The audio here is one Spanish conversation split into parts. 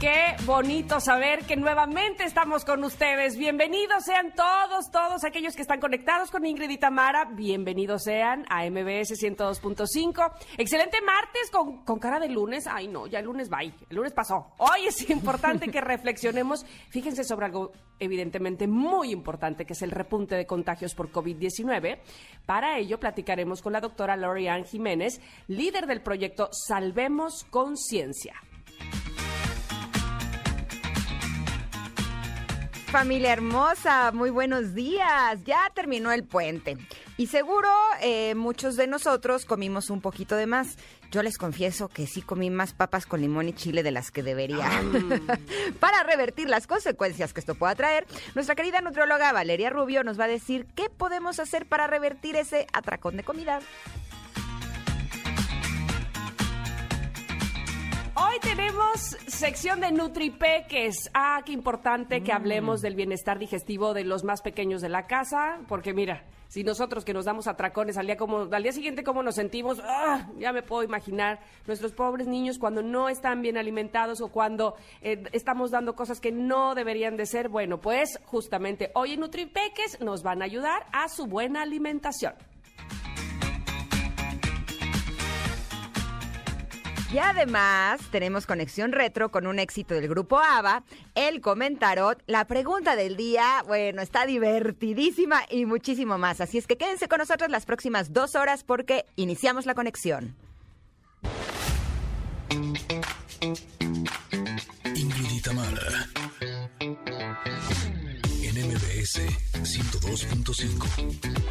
Qué bonito saber que nuevamente estamos con ustedes. Bienvenidos sean todos, todos aquellos que están conectados con Ingrid y Tamara. Bienvenidos sean a MBS 102.5. Excelente martes con, cara de lunes. Ay, no, ya el lunes va. El lunes pasó. Hoy es importante que reflexionemos. Fíjense sobre algo evidentemente muy importante, que es el repunte de contagios por COVID-19. Para ello platicaremos con la doctora Lorian Jiménez, líder del proyecto Salvemos Conciencia. Familia hermosa, muy buenos días. Ya terminó el puente y seguro eh, muchos de nosotros comimos un poquito de más. Yo les confieso que sí comí más papas con limón y chile de las que debería. Para revertir las consecuencias que esto pueda traer, nuestra querida nutrióloga Valeria Rubio nos va a decir qué podemos hacer para revertir ese atracón de comida. Hoy tenemos sección de NutriPeques. Ah, qué importante que hablemos del bienestar digestivo de los más pequeños de la casa, porque mira, si nosotros que nos damos atracones al día como al día siguiente cómo nos sentimos, ah, ya me puedo imaginar nuestros pobres niños cuando no están bien alimentados o cuando eh, estamos dando cosas que no deberían de ser. Bueno, pues justamente hoy en NutriPeques nos van a ayudar a su buena alimentación. Y además tenemos conexión retro con un éxito del grupo ABBA, el comentarot, la pregunta del día, bueno, está divertidísima y muchísimo más. Así es que quédense con nosotros las próximas dos horas porque iniciamos la conexión. Ingrid Tamara. En MBS 102.5.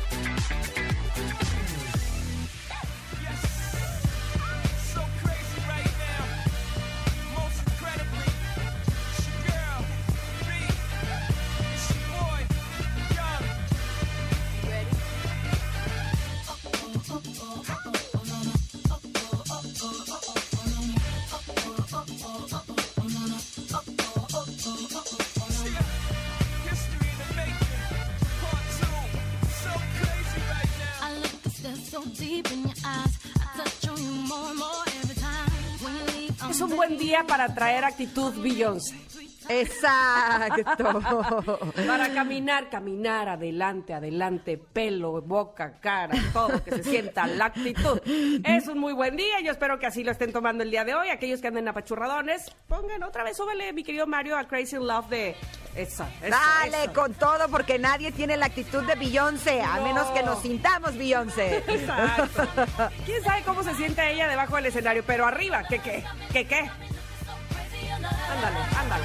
Es un buen día para traer actitud Beyoncé. Exacto. Para caminar, caminar, adelante, adelante, pelo, boca, cara, todo, que se sienta la actitud. Es un muy buen día, yo espero que así lo estén tomando el día de hoy. Aquellos que anden apachurradones, pongan otra vez, súbele, mi querido Mario, a Crazy Love de... Eso, eso, Dale eso. con todo porque nadie tiene la actitud de Beyoncé, a No. menos que nos sintamos Beyoncé. Exacto. ¿Quién sabe cómo se siente ella debajo del escenario? Pero arriba, ¿qué qué? ¿Qué qué? Ándale, ándale.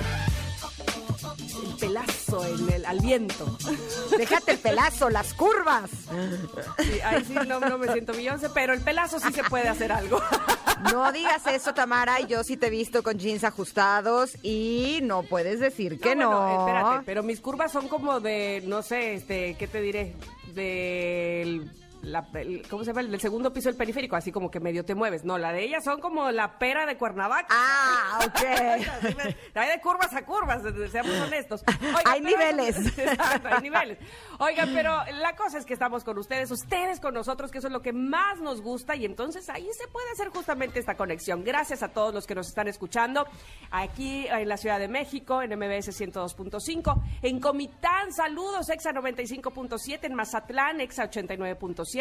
El pelazo en el, al viento. Déjate el pelazo, las curvas. Sí, ahí sí no, no me siento Beyoncé, pero el pelazo sí se puede hacer algo. No digas eso, Tamara. Yo sí te he visto con jeans ajustados y no puedes decir que no. bueno, espérate, pero mis curvas son como de, no sé, este, ¿qué te diré? Del... la- el- ¿Cómo se llama? Del segundo piso del periférico, así como que medio te mueves. No, la de ellas son como la pera de Cuernavaca. Ah, ok. Hay de curvas a curvas, seamos honestos. Oigan, Hay pero- niveles. Exacto, hay niveles. Oigan, pero la cosa es que estamos con ustedes, ustedes con nosotros, que eso es lo que más nos gusta y entonces ahí se puede hacer justamente esta conexión. Gracias a todos los que nos están escuchando aquí en la Ciudad de México, en MBS 102.5, en Comitán, saludos, Exa 95.7, en Mazatlán, Exa 89.7,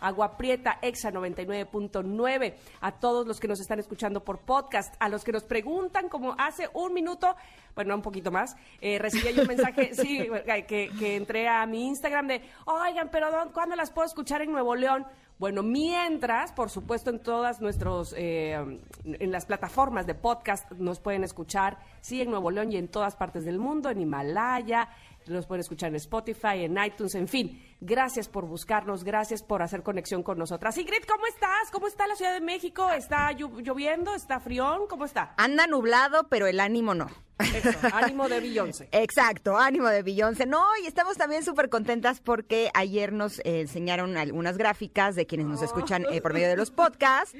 Agua Prieta, Exa 99.9, a todos los que nos están escuchando por podcast, a los que nos preguntan como hace un minuto, bueno, un poquito más, eh, recibí yo un mensaje, sí, que, que entré a mi Instagram de, oigan, pero ¿dó- ¿cuándo las puedo escuchar en Nuevo León? Bueno, mientras, por supuesto, en todas nuestros, eh, en las plataformas de podcast nos pueden escuchar, sí, en Nuevo León y en todas partes del mundo, en Himalaya, Nos pueden escuchar en Spotify, en iTunes, en fin. Gracias por buscarnos, gracias por hacer conexión con nosotras. Ingrid, ¿cómo estás? ¿Cómo está la Ciudad de México? ¿Está llo- lloviendo? ¿Está frión? ¿Cómo está? Anda nublado, pero el ánimo no. Eso, ánimo de Beyoncé. Exacto, ánimo de Beyoncé. No, y estamos también súper contentas porque ayer nos eh, enseñaron algunas gráficas de quienes nos escuchan eh, por medio de los podcasts.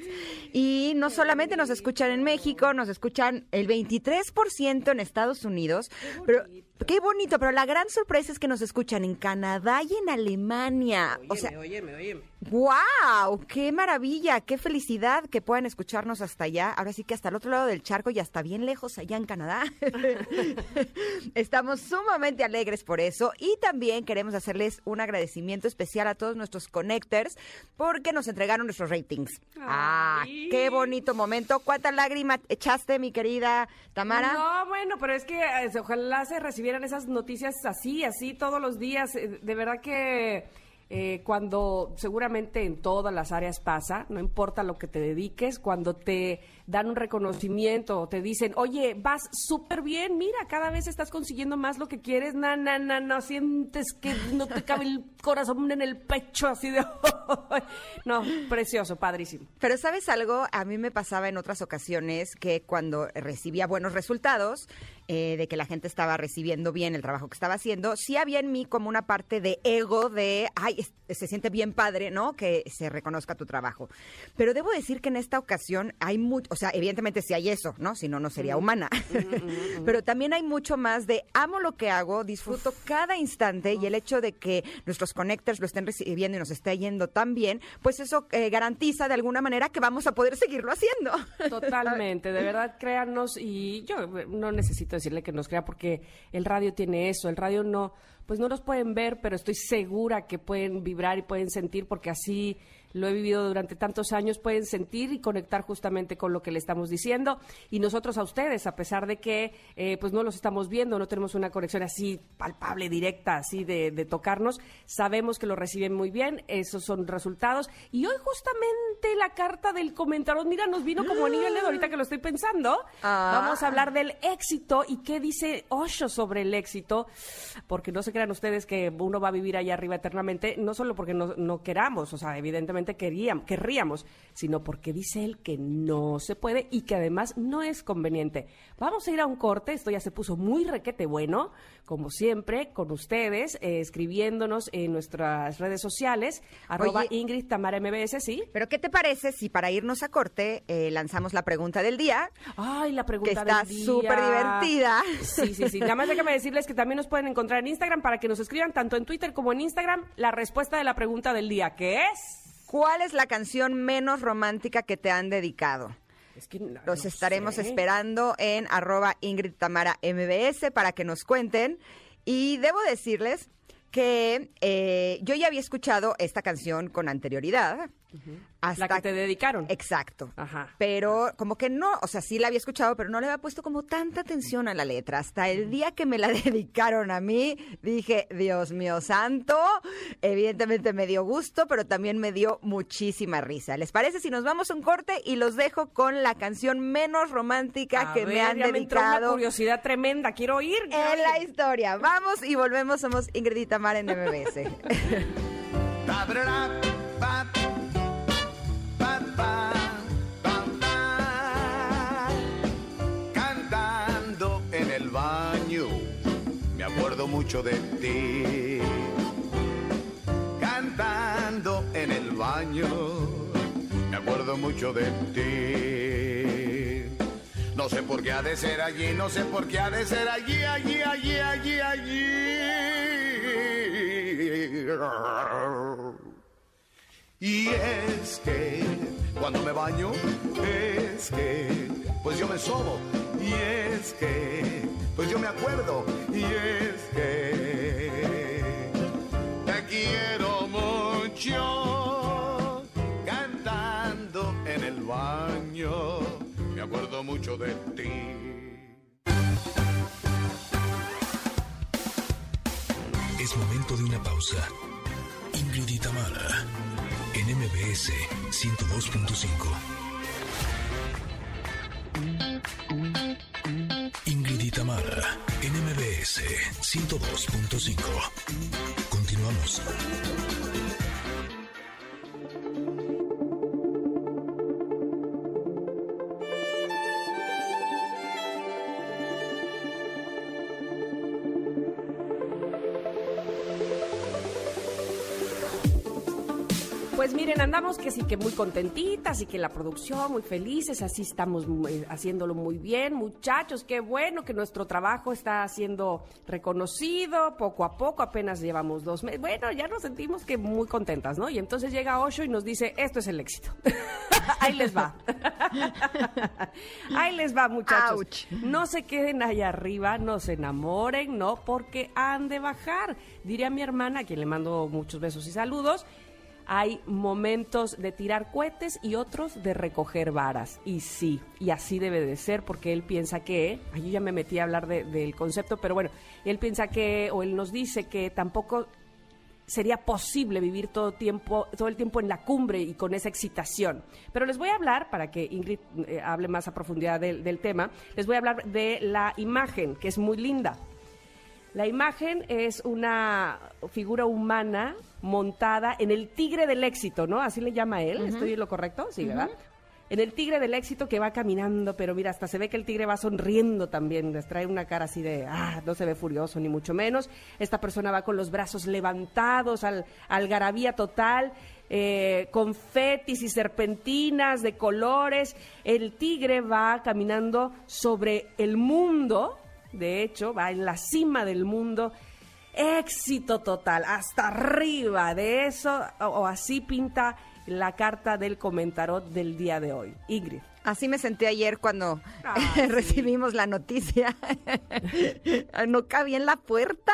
Y no solamente nos escuchan en México, nos escuchan el 23% en Estados Unidos. Pero qué bonito, pero la gran sorpresa es que nos escuchan en Canadá y en Alemania. O sea, óyeme, óyeme. ¡Wow! ¡Qué maravilla! ¡Qué felicidad que puedan escucharnos hasta allá! Ahora sí que hasta el otro lado del charco y hasta bien lejos allá en Canadá. Estamos sumamente alegres por eso y también queremos hacerles un agradecimiento especial a todos nuestros connectors porque nos entregaron nuestros ratings. ¡Ah! ¡Qué bonito momento! ¿Cuánta lágrima echaste, mi querida Tamara? No, bueno, pero es que eh, ojalá se recibieran esas noticias así, así todos los días. Eh, De verdad que eh, cuando seguramente en todas las áreas pasa, no importa lo que te dediques, cuando te dan un reconocimiento te dicen, oye, vas súper bien, mira, cada vez estás consiguiendo más lo que quieres, na, na, na, no, sientes que no te cabe el corazón en el pecho, así de... no, precioso, padrísimo. Pero sabes algo, a mí me pasaba en otras ocasiones que cuando recibía buenos resultados, eh, de que la gente estaba recibiendo bien el trabajo que estaba haciendo, sí había en mí como una parte de ego de, ay, se siente bien padre, ¿no? Que se reconozca tu trabajo. Pero debo decir que en esta ocasión hay mucho, sea, evidentemente si hay eso, ¿no? Si no, no sería humana. Pero también hay mucho más de amo lo que hago, disfruto cada instante y el hecho de que nuestros connectors lo estén recibiendo y nos esté yendo tan bien, pues eso eh, garantiza de alguna manera que vamos a poder seguirlo haciendo. Totalmente, de verdad, créanos y yo eh, no necesito decirle que nos crea porque el radio tiene eso, el radio no, pues no los pueden ver, pero estoy segura que pueden vibrar y pueden sentir porque así lo he vivido durante tantos años, pueden sentir y conectar justamente con lo que le estamos diciendo. Y nosotros a ustedes, a pesar de que eh, pues no los estamos viendo, no tenemos una conexión así palpable, directa, así de, de tocarnos, sabemos que lo reciben muy bien, esos son resultados. Y hoy justamente la carta del comentario, mira, nos vino como anillo al dedo ahorita que lo estoy pensando, Ah. vamos a hablar del éxito y qué dice Osho sobre el éxito, porque no se crean ustedes que uno va a vivir allá arriba eternamente, no solo porque no, no queramos, o sea, evidentemente queríamos, querríamos, sino porque dice él que no se puede y que además no es conveniente. Vamos a ir a un corte, esto ya se puso muy requete bueno, como siempre, con ustedes, eh, escribiéndonos en nuestras redes sociales, arroba Oye. Ingrid Tamara MBS, ¿sí? Pero ¿qué te parece si para irnos a corte eh, lanzamos la pregunta del día? Ay, la pregunta Que está del día. súper divertida. Sí, sí, sí. Nada más déjame decirles que también nos pueden encontrar en Instagram para que nos escriban tanto en Twitter como en Instagram la respuesta de la pregunta del día, que es... ¿Cuál es la canción menos romántica que te han dedicado? Es que no- Los no estaremos sé. esperando en arroba Ingrid Tamara MBS para que nos cuenten. Y debo decirles que eh, yo ya había escuchado esta canción con anterioridad. Hasta La que te dedicaron. Exacto. Ajá. Pero como que no, o sea, sí la había escuchado, pero no le había puesto como tanta atención a la letra. Hasta el día que me la dedicaron a mí, dije, Dios mío santo, evidentemente me dio gusto, pero también me dio muchísima risa. ¿Les parece si nos vamos a un corte y los dejo con la canción menos romántica A que me han ya me entró una dedicado curiosidad tremenda, quiero oír. quiero en la historia? Vamos y volvemos, somos Ingrid y Tamara en MBS. acuerdo mucho de ti. Cantando en el baño, me acuerdo mucho de ti. No sé por qué ha de ser allí, no sé por qué ha de ser allí, allí, allí, allí, allí. Y es que cuando me baño, es que pues yo me sobo. Y es que pues yo me acuerdo. Y es que te quiero mucho. Cantando en el baño, me acuerdo mucho de ti. Es momento de una pausa. Ingrid y Tamara, en MBS 102.5. Ingrid y Tamara, en MBS MBS 102.5. Continuamos. Andamos que sí que muy contentitas y que la producción muy felices, así estamos eh, haciéndolo muy bien, muchachos, qué bueno que nuestro trabajo está siendo reconocido poco a poco, apenas llevamos dos meses, bueno, ya nos sentimos que muy contentas, ¿no? Y entonces llega Osho y nos dice, esto es el éxito. Ahí les va. Ahí les va, muchachos. Ouch. No se queden allá arriba, no se enamoren, no, porque han de bajar. Diré a mi hermana, a quien le mando muchos besos y saludos, hay momentos de tirar cohetes y otros de recoger varas. Y sí, y así debe de ser, porque él piensa que, ay, yo ya me metí a hablar de- del concepto, pero bueno, él piensa que, o él nos dice que tampoco sería posible vivir todo tiempo todo el tiempo en la cumbre y con esa excitación. Pero les voy a hablar para que Ingrid eh, hable más a profundidad del, del tema. Les voy a hablar de la imagen que es muy linda. La imagen es una figura humana montada en el tigre del éxito, ¿no? Así le llama él. ¿Estoy en lo correcto? Sí, ¿verdad? En el tigre del éxito que va caminando, pero mira, hasta se ve que el tigre va sonriendo también, les trae una cara así de, ah, no se ve furioso ni mucho menos. Esta persona va con los brazos levantados, al algarabía total, eh, confetis y serpentinas de colores. El tigre va caminando sobre el mundo, de hecho, va en la cima del mundo. Éxito total, hasta arriba de eso, o, o así pinta la carta del comentarot del día de hoy. Ingrid. Así me sentí ayer cuando Ah, sí. recibimos la noticia. no cabía en la puerta,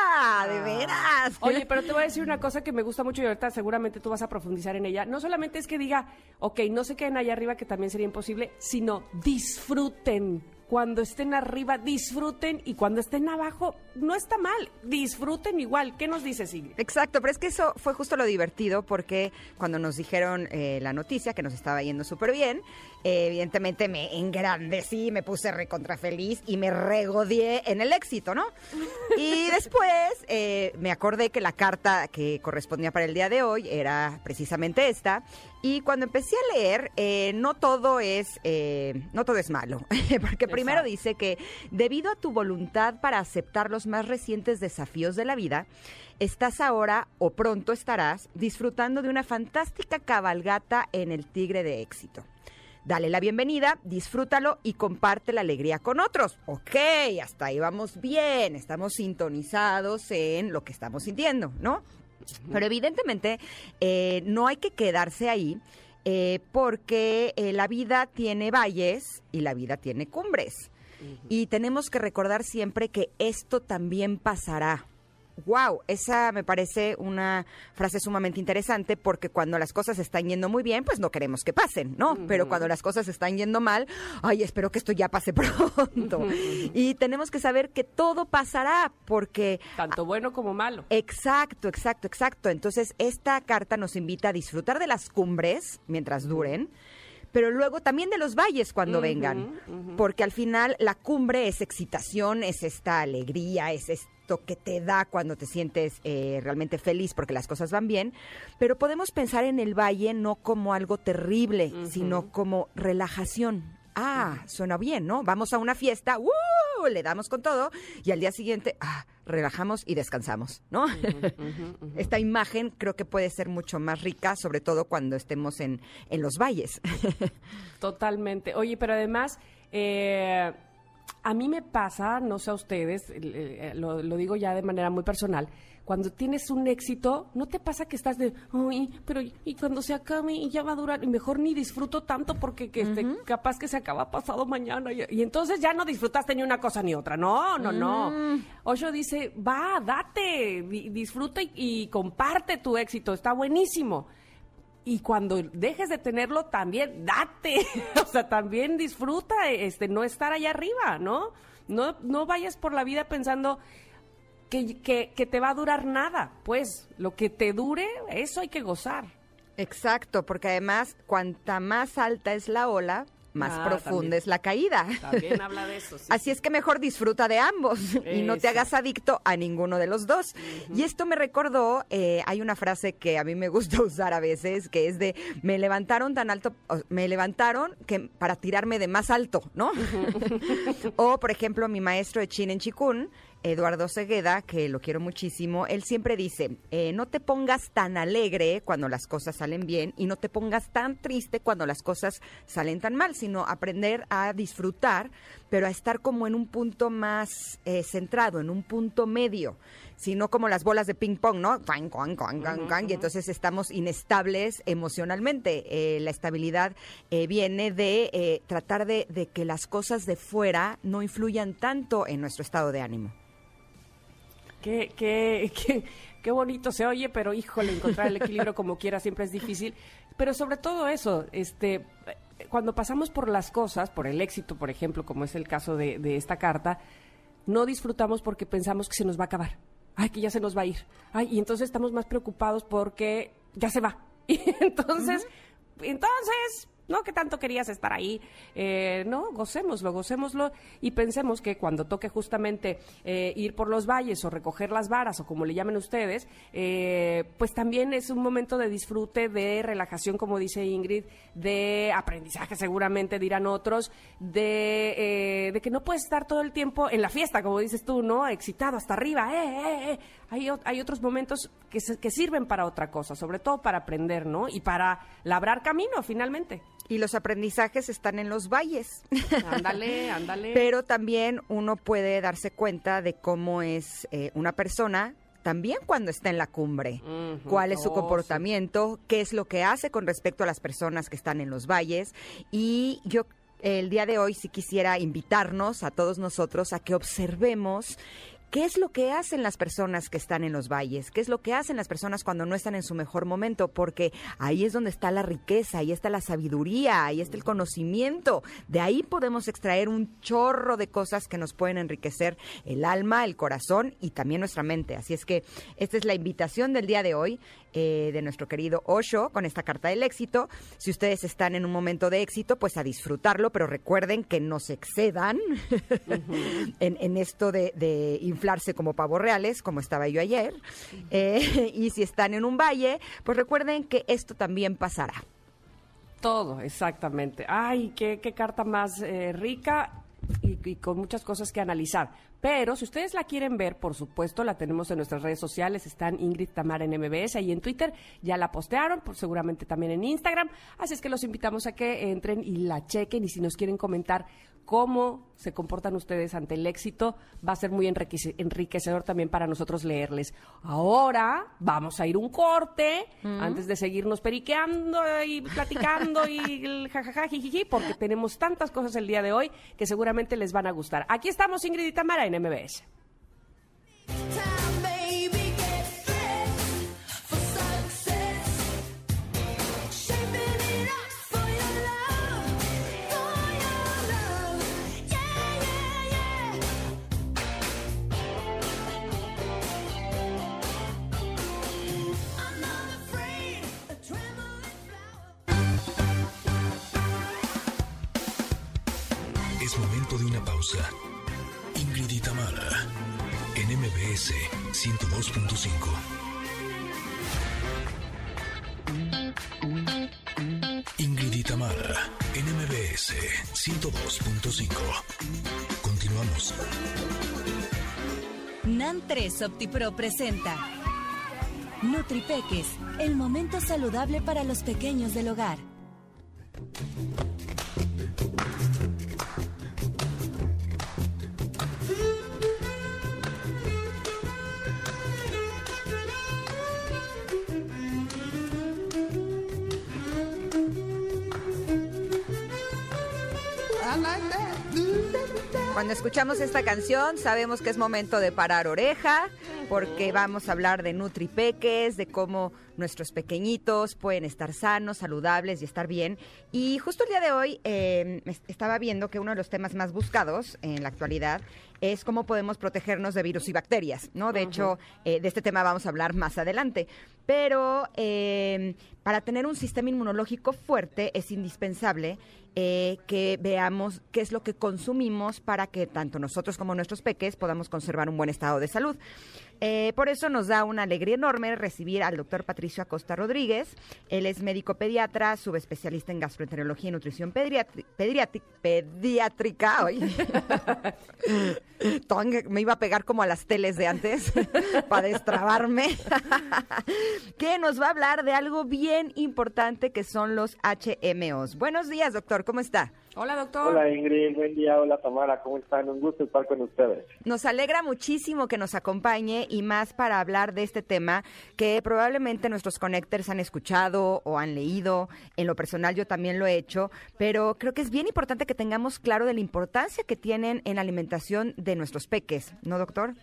de veras. Ah. Oye, pero te voy a decir una cosa que me gusta mucho y ahorita seguramente tú vas a profundizar en ella. No solamente es que diga, ok, no se queden allá arriba, que también sería imposible, sino disfruten. Cuando estén arriba, disfruten y cuando estén abajo, no está mal, disfruten igual. ¿Qué nos dices, Ingrid? Exacto, pero es que eso fue justo lo divertido porque cuando nos dijeron eh, la noticia que nos estaba yendo súper bien, eh, evidentemente me engrandecí, me puse recontra feliz y me regodeé en el éxito, ¿no? Y después eh, me acordé que la carta que correspondía para el día de hoy era precisamente esta. Y cuando empecé a leer, eh, no todo es eh, no todo es malo, porque primero Exacto. dice que debido a tu voluntad para aceptar los más recientes desafíos de la vida, estás ahora o pronto estarás disfrutando de una fantástica cabalgata en el Tigre de Éxito. Dale la bienvenida, disfrútalo y comparte la alegría con otros. Ok, hasta ahí vamos bien, estamos sintonizados en lo que estamos sintiendo, ¿no? Pero evidentemente eh, no hay que quedarse ahí eh, porque eh, la vida tiene valles y la vida tiene cumbres. Y tenemos que recordar siempre que esto también pasará. Wow, esa me parece una frase sumamente interesante porque cuando las cosas están yendo muy bien, pues no queremos que pasen, ¿no? Pero cuando las cosas están yendo mal, ay, espero que esto ya pase pronto. y tenemos que saber que todo pasará porque Tanto bueno como malo. Exacto, exacto, exacto. Entonces, esta carta nos invita a disfrutar de las cumbres mientras duren, pero luego también de los valles cuando vengan, porque al final la cumbre es excitación, es esta alegría, es que te da cuando te sientes eh, realmente feliz porque las cosas van bien, pero podemos pensar en el valle no como algo terrible, sino como relajación. Ah, suena bien, ¿no? Vamos a una fiesta, ¡uh! le damos con todo y al día siguiente, ah, relajamos y descansamos, ¿no? Esta imagen creo que puede ser mucho más rica, sobre todo cuando estemos en, en los valles. Totalmente. Oye, pero además, eh, a mí me pasa, no sé a ustedes, eh, lo, lo digo ya de manera muy personal, cuando tienes un éxito, ¿no te pasa que estás de, ay, pero y cuando se acabe y ya va a durar, y mejor ni disfruto tanto porque que, este, capaz que se acaba pasado mañana y, y entonces ya no disfrutaste ni una cosa ni otra. No, no, no. Osho dice, va, date, di- disfruta y, y comparte tu éxito, está buenísimo. Y cuando dejes de tenerlo, también date. o sea, también disfruta este, no estar allá arriba, ¿no? No, no vayas por la vida pensando que, que, que te va a durar nada. Pues lo que te dure, eso hay que gozar. Exacto, porque además, cuanta más alta es la ola, más Ah, profunda también. es la caída. También habla de eso. sí. Así es que mejor disfruta de ambos y no te hagas adicto a ninguno de los dos. Y esto me recordó, eh, hay una frase que a mí me gusta usar a veces, que es de, me levantaron tan alto, me levantaron que para tirarme de más alto, ¿no? o, por ejemplo, mi maestro de Chin en Chikun, Eduardo Segueda, que lo quiero muchísimo, él siempre dice, eh, no te pongas tan alegre cuando las cosas salen bien y no te pongas tan triste cuando las cosas salen tan mal, sino aprender a disfrutar, pero a estar como en un punto más eh, centrado, en un punto medio, sino como las bolas de ping pong, ¿no? Cuan, y entonces estamos inestables emocionalmente. Eh, la estabilidad eh, viene de eh, tratar de, de que las cosas de fuera no influyan tanto en nuestro estado de ánimo. Qué, qué, qué, qué bonito se oye, pero híjole, encontrar el equilibrio como quiera siempre es difícil. Pero sobre todo eso, este, cuando pasamos por las cosas, por el éxito, por ejemplo, como es el caso de, de esta carta, no disfrutamos porque pensamos que se nos va a acabar. Ay, que ya se nos va a ir. Ay, y entonces estamos más preocupados porque ya se va. Y entonces, entonces, ¿no? ¿Qué tanto querías estar ahí? Eh, no, gocémoslo, gocémoslo y pensemos que cuando toque justamente eh, ir por los valles o recoger las varas o como le llamen ustedes, eh, pues también es un momento de disfrute, de relajación, como dice Ingrid, de aprendizaje seguramente dirán otros, de, eh, de que no puedes estar todo el tiempo en la fiesta, como dices tú, ¿no? Excitado hasta arriba, eh, eh, eh. Hay, o- hay otros momentos que, se- que sirven para otra cosa, sobre todo para aprender, ¿no? Y para labrar camino, finalmente. Y los aprendizajes están en los valles. Ándale, ándale. Pero también uno puede darse cuenta de cómo es eh, una persona también cuando está en la cumbre. ¿Cuál es su Oh, comportamiento? ¿Qué es lo que hace con respecto a las personas que están en los valles? Y yo el día de hoy sí quisiera invitarnos a todos nosotros a que observemos ¿Qué es lo que hacen las personas que están en los valles? ¿Qué es lo que hacen las personas cuando no están en su mejor momento? Porque ahí es donde está la riqueza, ahí está la sabiduría, ahí está el conocimiento. De ahí podemos extraer un chorro de cosas que nos pueden enriquecer el alma, el corazón y también nuestra mente. Así es que esta es la invitación del día de hoy eh, de nuestro querido Osho con esta carta del éxito. Si ustedes están en un momento de éxito, pues a disfrutarlo, pero recuerden que no se excedan en, en esto de, de inflarse como pavos reales, como estaba yo ayer. Eh, y si están en un valle, pues recuerden que esto también pasará. Todo, exactamente. Ay, qué, qué carta más eh, rica y, y con muchas cosas que analizar. Pero si ustedes la quieren ver, por supuesto, la tenemos en nuestras redes sociales. Están Ingrid Tamara en MBS y en Twitter. Ya la postearon, pues, seguramente también en Instagram. Así es que los invitamos a que entren y la chequen. Y si nos quieren comentar cómo se comportan ustedes ante el éxito, va a ser muy enriquece- enriquecedor también para nosotros leerles. Ahora vamos a ir un corte antes de seguirnos periqueando y platicando y jajaja, jijiji, porque tenemos tantas cosas el día de hoy que seguramente les van a gustar. Aquí estamos Ingrid y Tamara en MBS. Pausa. Ingrid y Tamara, en MBS 102.5. Ingrid y en MBS 102.5. Continuamos. NAN 3 OptiPro presenta NutriPeques, el momento saludable para los pequeños del hogar. Cuando escuchamos esta canción sabemos que es momento de parar oreja porque vamos a hablar de nutripeques, de cómo nuestros pequeñitos pueden estar sanos, saludables y estar bien. Y justo el día de hoy eh, es- estaba viendo que uno de los temas más buscados en la actualidad es cómo podemos protegernos de virus y bacterias, ¿no? De hecho, eh, de este tema vamos a hablar más adelante. Pero eh, para tener un sistema inmunológico fuerte es indispensable eh, que veamos qué es lo que consumimos para que tanto nosotros como nuestros peques podamos conservar un buen estado de salud. Eh, por eso nos da una alegría enorme recibir al doctor Patricio Acosta Rodríguez. Él es médico pediatra, subespecialista en gastroenterología y nutrición pediátrica. Tong, me iba a pegar como a las teles de antes para destrabarme. que nos va a hablar de algo bien importante que son los HMOs. Buenos días, doctor, ¿cómo está? Hola, doctor. Hola Ingrid, buen día, hola Tamara, ¿cómo están? Un gusto estar con ustedes. Nos alegra muchísimo que nos acompañe y más para hablar de este tema que probablemente nuestros connectors han escuchado o han leído. En lo personal yo también lo he hecho, pero creo que es bien importante que tengamos claro de la importancia que tienen en la alimentación de nuestros peques, ¿no, doctor?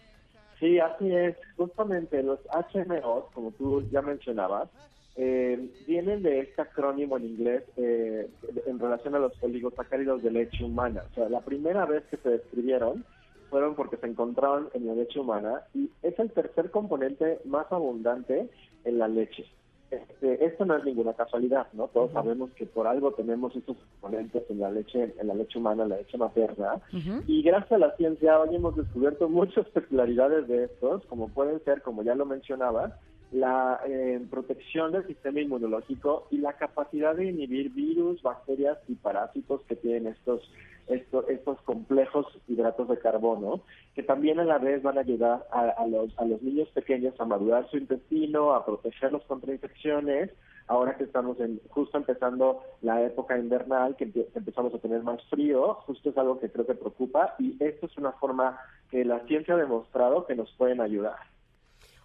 Sí, así es. Justamente los HMOs, como tú ya mencionabas, eh, vienen de este acrónimo en inglés eh, en relación a los oligosacáridos de leche humana. O sea, la primera vez que se describieron fueron porque se encontraron en la leche humana y es el tercer componente más abundante en la leche. Este, esto no es ninguna casualidad, ¿no? Todos sabemos que por algo tenemos estos componentes en la leche, en la leche humana, en la leche materna. Y gracias a la ciencia hoy hemos descubierto muchas peculiaridades de estos, como pueden ser, como ya lo mencionaba, la eh, protección del sistema inmunológico y la capacidad de inhibir virus, bacterias y parásitos que tienen estos, estos, complejos hidratos de carbono, que también a la vez van a ayudar a, a los, a los niños pequeños a madurar su intestino, a protegerlos contra infecciones, ahora que estamos en, justo empezando la época invernal, que empe- empezamos a tener más frío, justo es algo que creo que preocupa y esto es una forma que la ciencia ha demostrado que nos pueden ayudar.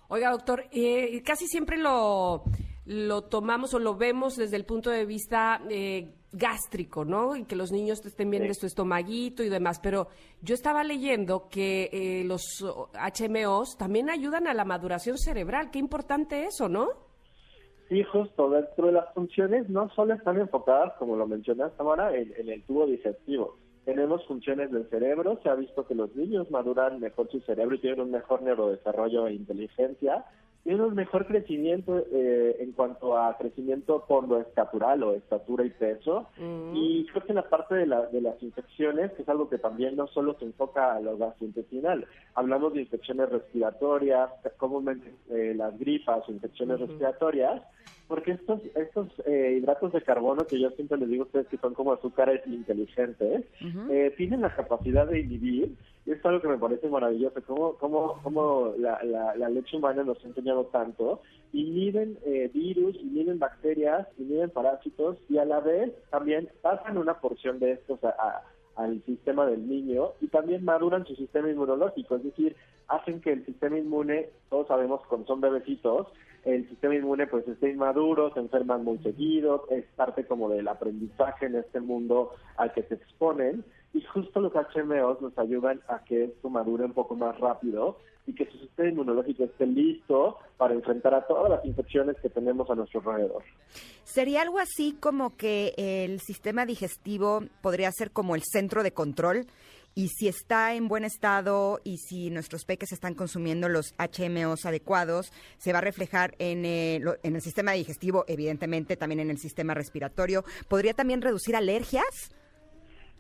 Oiga, doctor, eh, casi siempre lo, lo tomamos o lo vemos desde el punto de vista eh, gástrico, ¿no? Y que los niños estén bien Sí. de su estomaguito y demás. Pero yo estaba leyendo que eh, los HMOs también ayudan a la maduración cerebral. Qué importante eso, ¿no? Sí, justo, dentro de las funciones no solo están enfocadas, como lo mencionaste ahora, en, en el tubo digestivo. Tenemos funciones del cerebro, se ha visto que los niños maduran mejor su cerebro y tienen un mejor neurodesarrollo e inteligencia, tienen un mejor crecimiento eh, en cuanto a crecimiento por lo estatural o estatura y peso. Y creo que en la parte de, la- de las infecciones, que es algo que también no solo se enfoca a lo gastrointestinal, hablamos de infecciones respiratorias, comúnmente eh, las gripas o infecciones respiratorias, porque estos estos eh, hidratos de carbono que yo siempre les digo a ustedes que son como azúcares inteligentes, eh, tienen la capacidad de inhibir, y es algo que me parece maravilloso, cómo, cómo, cómo la, la, la leche humana nos ha enseñado tanto, inhiben eh, virus, inhiben bacterias, inhiben parásitos, y a la vez también pasan una porción de estos a- a- al sistema del niño y también maduran su sistema inmunológico, es decir, hacen que el sistema inmune, todos sabemos cuando son bebecitos, el sistema inmune pues esté inmaduro, se enferman muy seguido, es parte como del aprendizaje en este mundo al que se exponen y justo los HMOs nos ayudan a que esto madure un poco más rápido y que su sistema inmunológico esté listo para enfrentar a todas las infecciones que tenemos a nuestro alrededor. ¿Sería algo así como que el sistema digestivo podría ser como el centro de control? Y si está en buen estado y si nuestros peques están consumiendo los HMOs adecuados, se va a reflejar en, eh, lo- en el sistema digestivo, evidentemente también en el sistema respiratorio. ¿Podría también reducir alergias?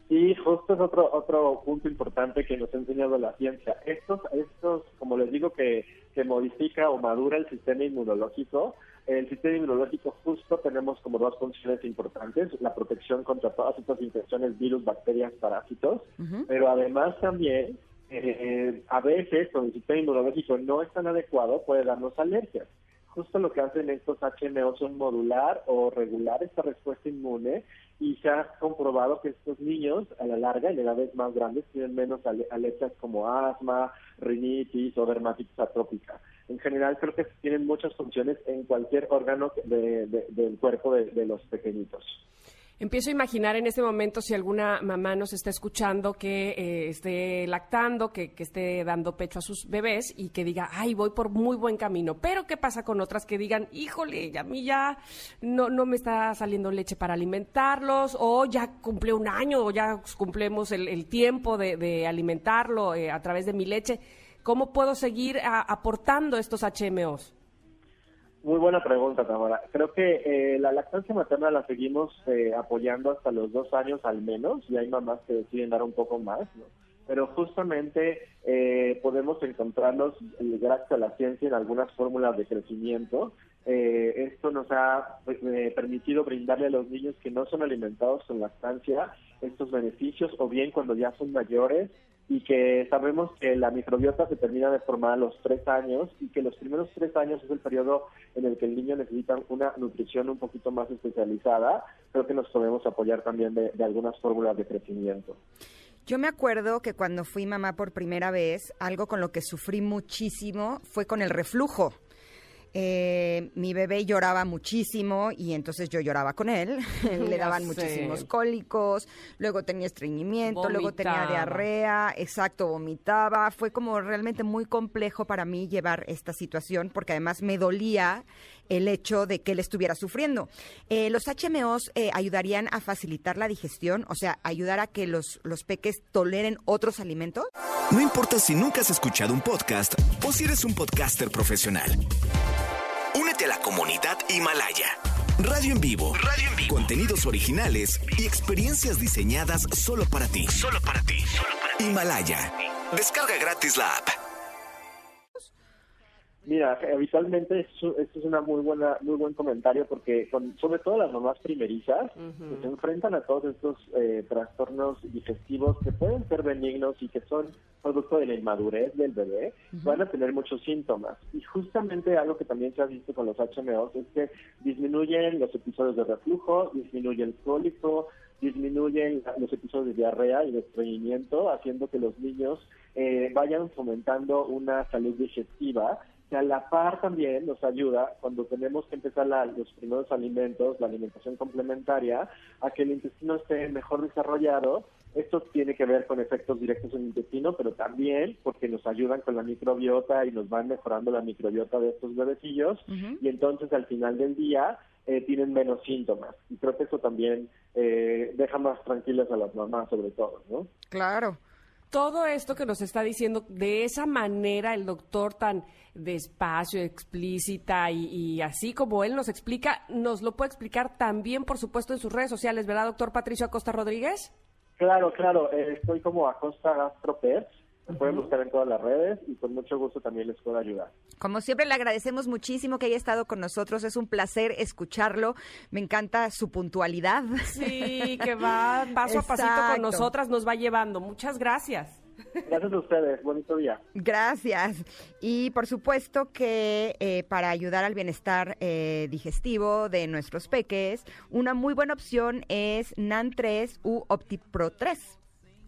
Y justo es otro otro punto importante que nos ha enseñado la ciencia. Estos, estos como les digo, que, que modifica o madura el sistema inmunológico. El sistema inmunológico justo tenemos como dos funciones importantes, la protección contra todas estas infecciones, virus, bacterias, parásitos, pero además también eh, a veces cuando el sistema inmunológico no es tan adecuado puede darnos alergias. Justo lo que hacen estos HMO son modular o regular esta respuesta inmune y se ha comprobado que estos niños a la larga, en edades más grandes, tienen menos ale- alergias como asma, rinitis o dermatitis atópica. En general creo que tienen muchas funciones en cualquier órgano de- de- del cuerpo de- los pequeñitos. Empiezo a imaginar en este momento si alguna mamá nos está escuchando que eh, esté lactando, que, esté dando pecho a sus bebés y que diga, ay, voy por muy buen camino. Pero ¿qué pasa con otras que digan, híjole, a mí ya no, no me está saliendo leche para alimentarlos o ya cumple un año o ya cumplimos el, el tiempo de, de alimentarlo eh, a través de mi leche? ¿Cómo puedo seguir aportando estos HMOs? Muy buena pregunta, Tamara. Creo que eh, la lactancia materna la seguimos eh, apoyando hasta los dos años al menos, y hay mamás que deciden dar un poco más, ¿no? Pero justamente eh, podemos encontrarnos, eh, gracias a la ciencia, en algunas fórmulas de crecimiento. Eh, esto nos ha eh, permitido brindarle a los niños que no son alimentados con lactancia estos beneficios, o bien cuando ya son mayores, y que sabemos que la microbiota se termina de formar a los tres años y que los primeros tres años es el periodo en el que el niño necesita una nutrición un poquito más especializada, creo que nos podemos apoyar también de, de algunas fórmulas de crecimiento. Yo me acuerdo que cuando fui mamá por primera vez, algo con lo que sufrí muchísimo fue con el reflujo. Eh, mi bebé lloraba muchísimo y entonces yo lloraba con él. Le daban sé. muchísimos cólicos, luego tenía estreñimiento, luego tenía diarrea, exacto, vomitaba. Fue como realmente muy complejo para mí llevar esta situación porque además me dolía el hecho de que él estuviera sufriendo. Eh, los HMOs eh, ayudarían a facilitar la digestión, o sea, ayudar a que los, los peques toleren otros alimentos. No importa si nunca has escuchado un podcast o si eres un podcaster profesional. La comunidad Himalaya. Radio en vivo. Radio en vivo. Contenidos originales y experiencias diseñadas solo para ti. Solo para ti. Himalaya. Descarga gratis la app. Mira, habitualmente esto, es una muy buena, muy buen comentario porque con, sobre todo las mamás primerizas que se enfrentan a todos estos eh, trastornos digestivos que pueden ser benignos y que son producto de la inmadurez del bebé, van a tener muchos síntomas. Y justamente algo que también se ha visto con los HMOs es que disminuyen los episodios de reflujo, disminuye el cólico, disminuyen los episodios de diarrea y de estreñimiento, haciendo que los niños eh, vayan fomentando una salud digestiva que a la par también nos ayuda cuando tenemos que empezar la- los primeros alimentos, la alimentación complementaria, a que el intestino esté mejor desarrollado. Esto tiene que ver con efectos directos en el intestino, pero también porque nos ayudan con la microbiota y nos van mejorando la microbiota de estos bebecillos y entonces al final del día eh, tienen menos síntomas. Y creo que eso también eh, deja más tranquilas a las mamás sobre todo, ¿no? Claro. Todo esto que nos está diciendo, de esa manera el doctor tan despacio, explícita y, así como él nos explica, nos lo puede explicar también, por supuesto, en sus redes sociales, ¿verdad, doctor Patricio Acosta Rodríguez? Claro, claro, eh, estoy como Acosta Gastropet, me pueden buscar en todas las redes y con mucho gusto también les puedo ayudar. Como siempre, le agradecemos muchísimo que haya estado con nosotros. Es un placer escucharlo. Me encanta su puntualidad. Sí, que va paso a pasito con nosotras, nos va llevando. Muchas gracias. Gracias a ustedes, bonito día. Gracias. Y por supuesto que eh, para ayudar al bienestar eh, digestivo de nuestros peques, una muy buena opción es NAN 3 u OptiPro 3.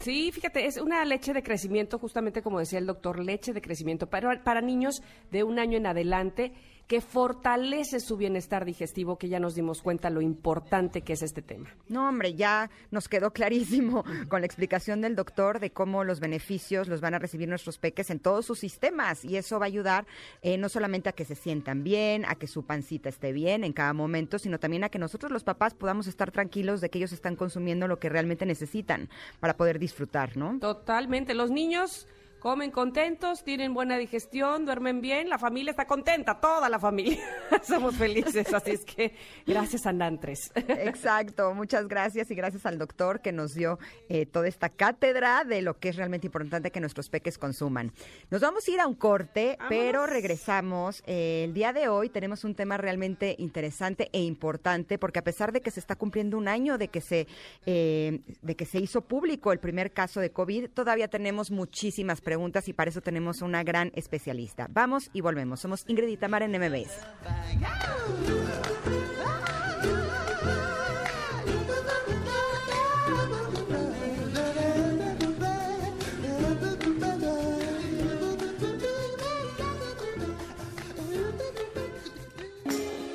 Sí, fíjate, es una leche de crecimiento, justamente como decía el doctor, leche de crecimiento para, para niños de un año en adelante que fortalece su bienestar digestivo, que ya nos dimos cuenta lo importante que es este tema. No, hombre, ya nos quedó clarísimo con la explicación del doctor de cómo los beneficios los van a recibir nuestros peques en todos sus sistemas y eso va a ayudar eh, no solamente a que se sientan bien, a que su pancita esté bien en cada momento, sino también a que nosotros los papás podamos estar tranquilos de que ellos están consumiendo lo que realmente necesitan para poder disfrutar, ¿no? Totalmente. Los niños comen contentos, tienen buena digestión, duermen bien, la familia está contenta, toda la familia. Somos felices, así es que gracias a Nantres. Exacto, muchas gracias y gracias al doctor que nos dio eh, toda esta cátedra de lo que es realmente importante que nuestros peques consuman. Nos vamos a ir a un corte, pero regresamos. Eh, el día de hoy tenemos un tema realmente interesante e importante porque a pesar de que se está cumpliendo un año de que se eh, de que se hizo público el primer caso de COVID, todavía tenemos muchísimas preguntas y para eso tenemos una gran especialista. Vamos y volvemos. Somos Ingrid y en MBS.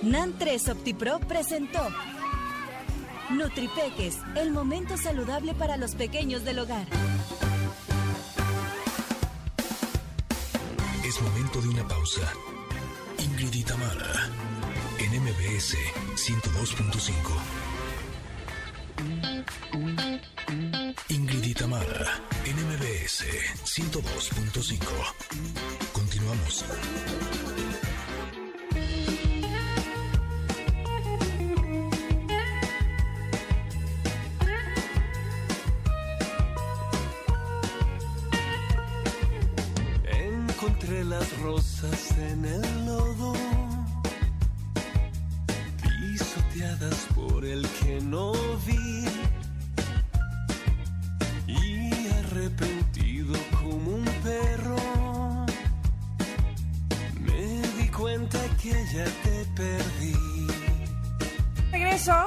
NAN 3 OptiPro presentó Nutripeques, el momento saludable para los pequeños del hogar. Es momento de una pausa. Ingrid y Tamara, en MBS 102.5. Ingrid y Tamara, en MBS 102.5. Continuamos. Las rosas en el lodo, pisoteadas por el que no vi y arrepentido como un perro, me di cuenta que ya te perdí. Regreso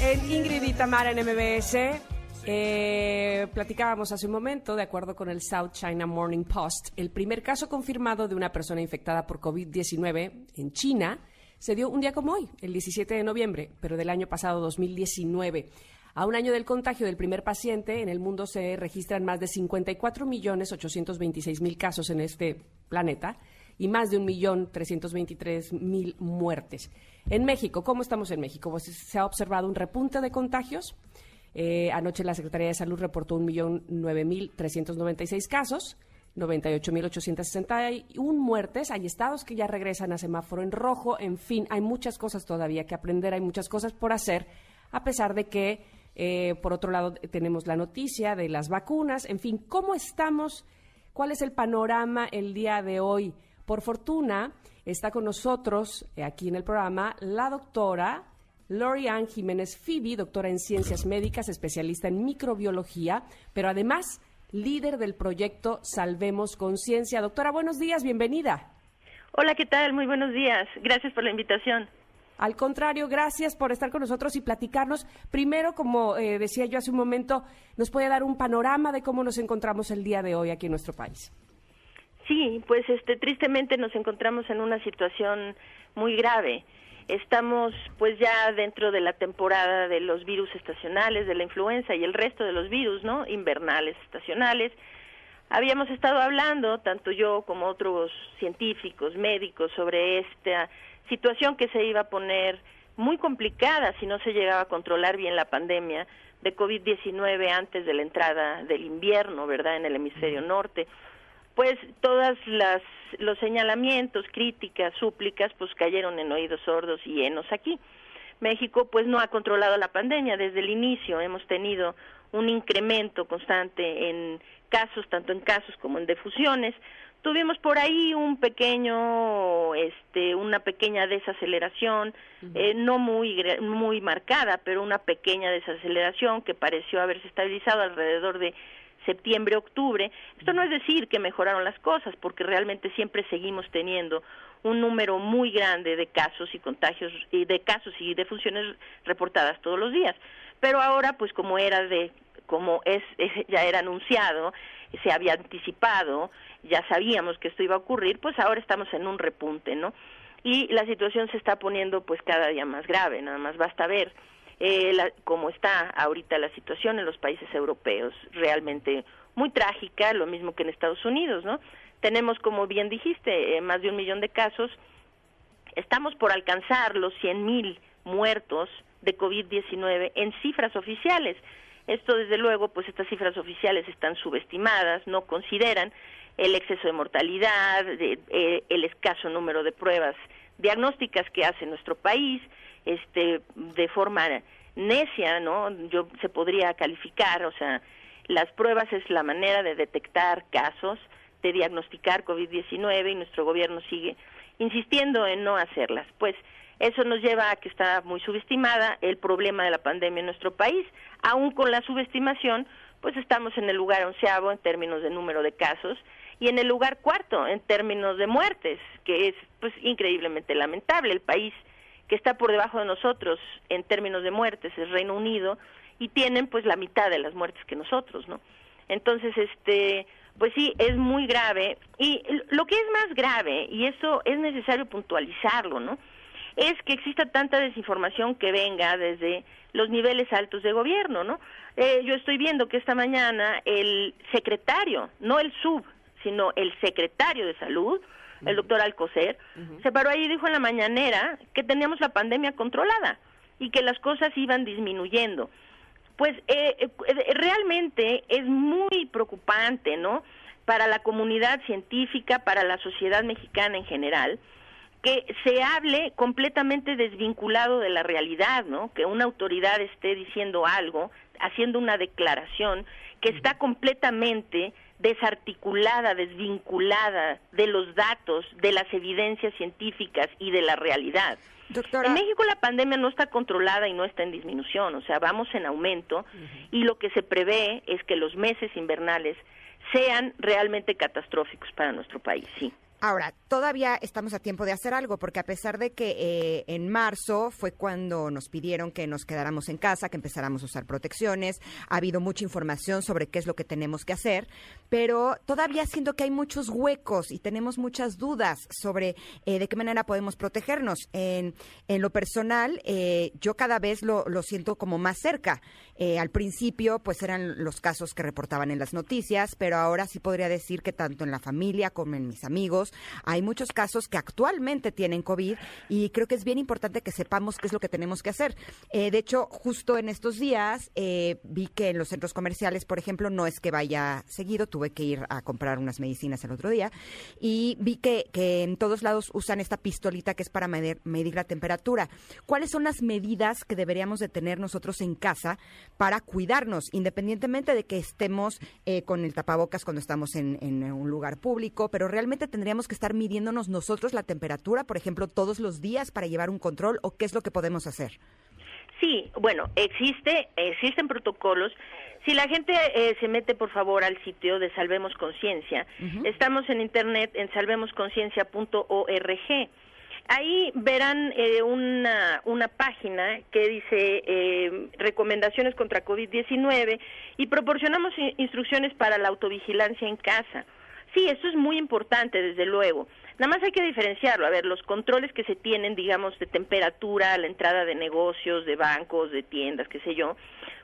en Ingrid y Tamara en MBS. Eh, platicábamos hace un momento, de acuerdo con el South China Morning Post, el primer caso confirmado de una persona infectada por COVID-19 en China se dio un día como hoy, el 17 de noviembre, pero del año pasado 2019. A un año del contagio del primer paciente, en el mundo se registran más de 54 millones 826 mil casos en este planeta y más de un millón 323 mil muertes. En México, ¿cómo estamos en México? Pues se ha observado un repunte de contagios. Eh, anoche la Secretaría de Salud reportó un millón nueve mil trescientos noventa y seis casos. 98.861 muertes. Hay estados que ya regresan a semáforo en rojo. En fin, hay muchas cosas todavía que aprender, hay muchas cosas por hacer, a pesar de que, eh, por otro lado, tenemos la noticia de las vacunas. En fin, ¿cómo estamos? ¿Cuál es el panorama el día de hoy? Por fortuna, está con nosotros eh, aquí en el programa la doctora Lorian Jiménez Fibi, doctora en ciencias médicas, especialista en microbiología, pero además líder del proyecto Salvemos Conciencia. Doctora, buenos días, bienvenida. Hola, ¿qué tal? Muy buenos días. Gracias por la invitación. Al contrario, gracias por estar con nosotros y platicarnos. Primero, como eh, decía yo hace un momento, nos puede dar un panorama de cómo nos encontramos el día de hoy aquí en nuestro país. Sí, pues este tristemente nos encontramos en una situación muy grave. Estamos pues ya dentro de la temporada de los virus estacionales, de la influenza y el resto de los virus, ¿no? Invernales, estacionales. Habíamos estado hablando, tanto yo como otros científicos, médicos, sobre esta situación que se iba a poner muy complicada si no se llegaba a controlar bien la pandemia de COVID-19 antes de la entrada del invierno, ¿verdad?, en el hemisferio norte pues todas las los señalamientos, críticas, súplicas, pues cayeron en oídos sordos y llenos aquí. México pues no ha controlado la pandemia desde el inicio, hemos tenido un incremento constante en casos, tanto en casos como en defusiones. Tuvimos por ahí un pequeño, este, una pequeña desaceleración, eh, no muy muy marcada, pero una pequeña desaceleración que pareció haberse estabilizado alrededor de septiembre, octubre. Esto no es decir que mejoraron las cosas, porque realmente siempre seguimos teniendo un número muy grande de casos y contagios y de casos y de funciones reportadas todos los días. Pero ahora, pues como era de como es ya era anunciado, se había anticipado, ya sabíamos que esto iba a ocurrir, pues ahora estamos en un repunte, ¿no? Y la situación se está poniendo pues cada día más grave, nada más basta ver eh, la, como está ahorita la situación en los países europeos, realmente muy trágica, lo mismo que en Estados Unidos, ¿no? Tenemos, como bien dijiste, eh, más de un millón de casos. Estamos por alcanzar los 100 mil muertos de COVID-19 en cifras oficiales. Esto, desde luego, pues estas cifras oficiales están subestimadas, no consideran el exceso de mortalidad, de, eh, el escaso número de pruebas diagnósticas que hace nuestro país, este de forma necia, ¿no? Yo se podría calificar, o sea, las pruebas es la manera de detectar casos, de diagnosticar COVID-19 y nuestro gobierno sigue insistiendo en no hacerlas. Pues eso nos lleva a que está muy subestimada el problema de la pandemia en nuestro país. Aún con la subestimación, pues estamos en el lugar onceavo en términos de número de casos y en el lugar cuarto en términos de muertes, que es pues increíblemente lamentable. El país que está por debajo de nosotros en términos de muertes es Reino Unido y tienen pues la mitad de las muertes que nosotros, ¿no? Entonces, este, pues sí, es muy grave y lo que es más grave y eso es necesario puntualizarlo, ¿no? Es que exista tanta desinformación que venga desde los niveles altos de gobierno, ¿no? Eh, yo estoy viendo que esta mañana el secretario, no el sub, sino el secretario de salud, el doctor Alcocer, se paró ahí y dijo en la mañanera que teníamos la pandemia controlada y que las cosas iban disminuyendo. Pues eh, eh, realmente es muy preocupante, ¿no? Para la comunidad científica, para la sociedad mexicana en general, que se hable completamente desvinculado de la realidad, ¿no? Que una autoridad esté diciendo algo haciendo una declaración que está completamente desarticulada, desvinculada de los datos, de las evidencias científicas y de la realidad. Doctora, En México la pandemia no está controlada y no está en disminución, o sea, vamos en aumento y lo que se prevé es que los meses invernales sean realmente catastróficos para nuestro país, sí. Ahora, todavía estamos a tiempo de hacer algo, porque a pesar de que eh, en marzo fue cuando nos pidieron que nos quedáramos en casa, que empezáramos a usar protecciones, ha habido mucha información sobre qué es lo que tenemos que hacer, pero todavía siento que hay muchos huecos y tenemos muchas dudas sobre eh, de qué manera podemos protegernos. En, en lo personal, eh, yo cada vez lo, lo siento como más cerca. Eh, al principio, pues eran los casos que reportaban en las noticias, pero ahora sí podría decir que tanto en la familia como en mis amigos, hay muchos casos que actualmente tienen COVID y creo que es bien importante que sepamos qué es lo que tenemos que hacer. Eh, de hecho, justo en estos días eh, vi que en los centros comerciales, por ejemplo, no es que vaya seguido, tuve que ir a comprar unas medicinas el otro día y vi que, en todos lados usan esta pistolita que es para medir, la temperatura. ¿Cuáles son las medidas que deberíamos de tener nosotros en casa para cuidarnos, independientemente de que estemos eh, con el tapabocas cuando estamos en un lugar público, pero realmente tendríamos que estar midiéndonos nosotros la temperatura, por ejemplo, todos los días para llevar un control o qué es lo que podemos hacer? Sí, bueno, existe, existen protocolos. Si la gente eh, se mete, por favor, al sitio de Salvemos Conciencia, estamos en internet en salvemosconciencia.org. Ahí verán eh, una, una página que dice eh, recomendaciones contra COVID-19 y proporcionamos in- instrucciones para la autovigilancia en casa. Sí, esto es muy importante, desde luego. Nada más hay que diferenciarlo. A ver, los controles que se tienen, digamos, de temperatura a la entrada de negocios, de bancos, de tiendas, qué sé yo,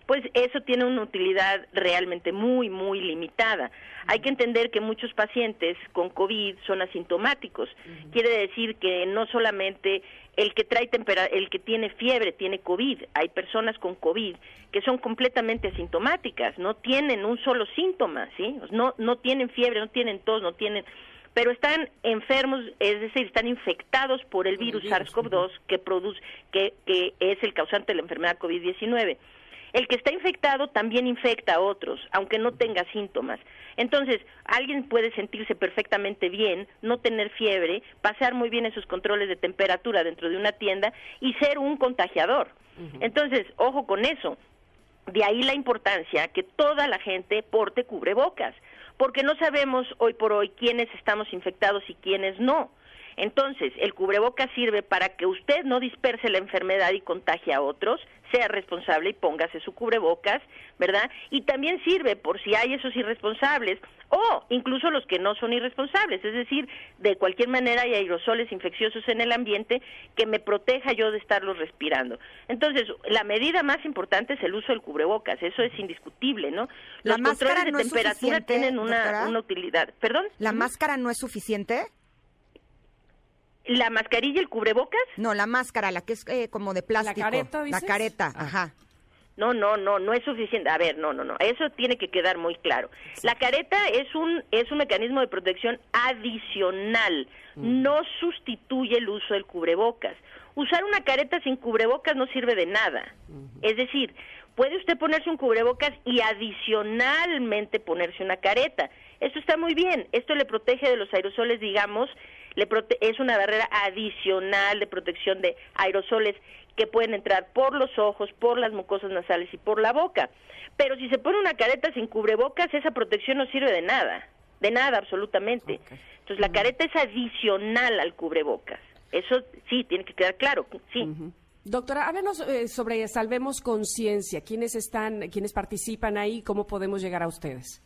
pues eso tiene una utilidad realmente muy, muy limitada. Hay que entender que muchos pacientes con COVID son asintomáticos. Quiere decir que no solamente el que trae tempera el que tiene fiebre tiene COVID. Hay personas con COVID que son completamente asintomáticas, no tienen un solo síntoma, ¿sí? No, no tienen fiebre, no tienen tos, no tienen pero están enfermos, es decir, están infectados por el virus SARS-CoV-2 que produce que, que es el causante de la enfermedad COVID-19. El que está infectado también infecta a otros, aunque no tenga síntomas. Entonces, alguien puede sentirse perfectamente bien, no tener fiebre, pasar muy bien esos controles de temperatura dentro de una tienda y ser un contagiador. Entonces, ojo con eso. De ahí la importancia que toda la gente porte cubrebocas, porque no sabemos hoy por hoy quiénes estamos infectados y quiénes no. Entonces, el cubrebocas sirve para que usted no disperse la enfermedad y contagie a otros, sea responsable y póngase su cubrebocas, ¿verdad? Y también sirve por si hay esos irresponsables o incluso los que no son irresponsables, es decir, de cualquier manera hay aerosoles infecciosos en el ambiente que me proteja yo de estarlos respirando. Entonces, la medida más importante es el uso del cubrebocas, eso es indiscutible, ¿no? ¿La Los máscara controles de no temperatura tienen una, una utilidad. ¿Perdón? ¿La máscara no es suficiente? ¿La mascarilla y el cubrebocas? No, la máscara, la que es eh, como de plástico. careta, La dices? careta, ajá. No, no, no, no es suficiente. A ver, no, no, no. Eso tiene que quedar muy claro. La careta es un es un mecanismo de protección adicional. No sustituye el uso del cubrebocas. Usar una careta sin cubrebocas no sirve de nada. Es decir, puede usted ponerse un cubrebocas y adicionalmente ponerse una careta. Esto está muy bien. Esto le protege de los aerosoles, digamos, le prote- es una barrera adicional de protección de aerosoles que pueden entrar por los ojos, por las mucosas nasales y por la boca. Pero si se pone una careta sin cubrebocas, esa protección no sirve de nada, de nada absolutamente. Entonces la careta es adicional al cubrebocas. Eso sí, tiene que quedar claro, sí. Doctora, háblanos eh, sobre Salvemos Conciencia. ¿Quiénes están, quiénes participan ahí? ¿Cómo podemos llegar a ustedes?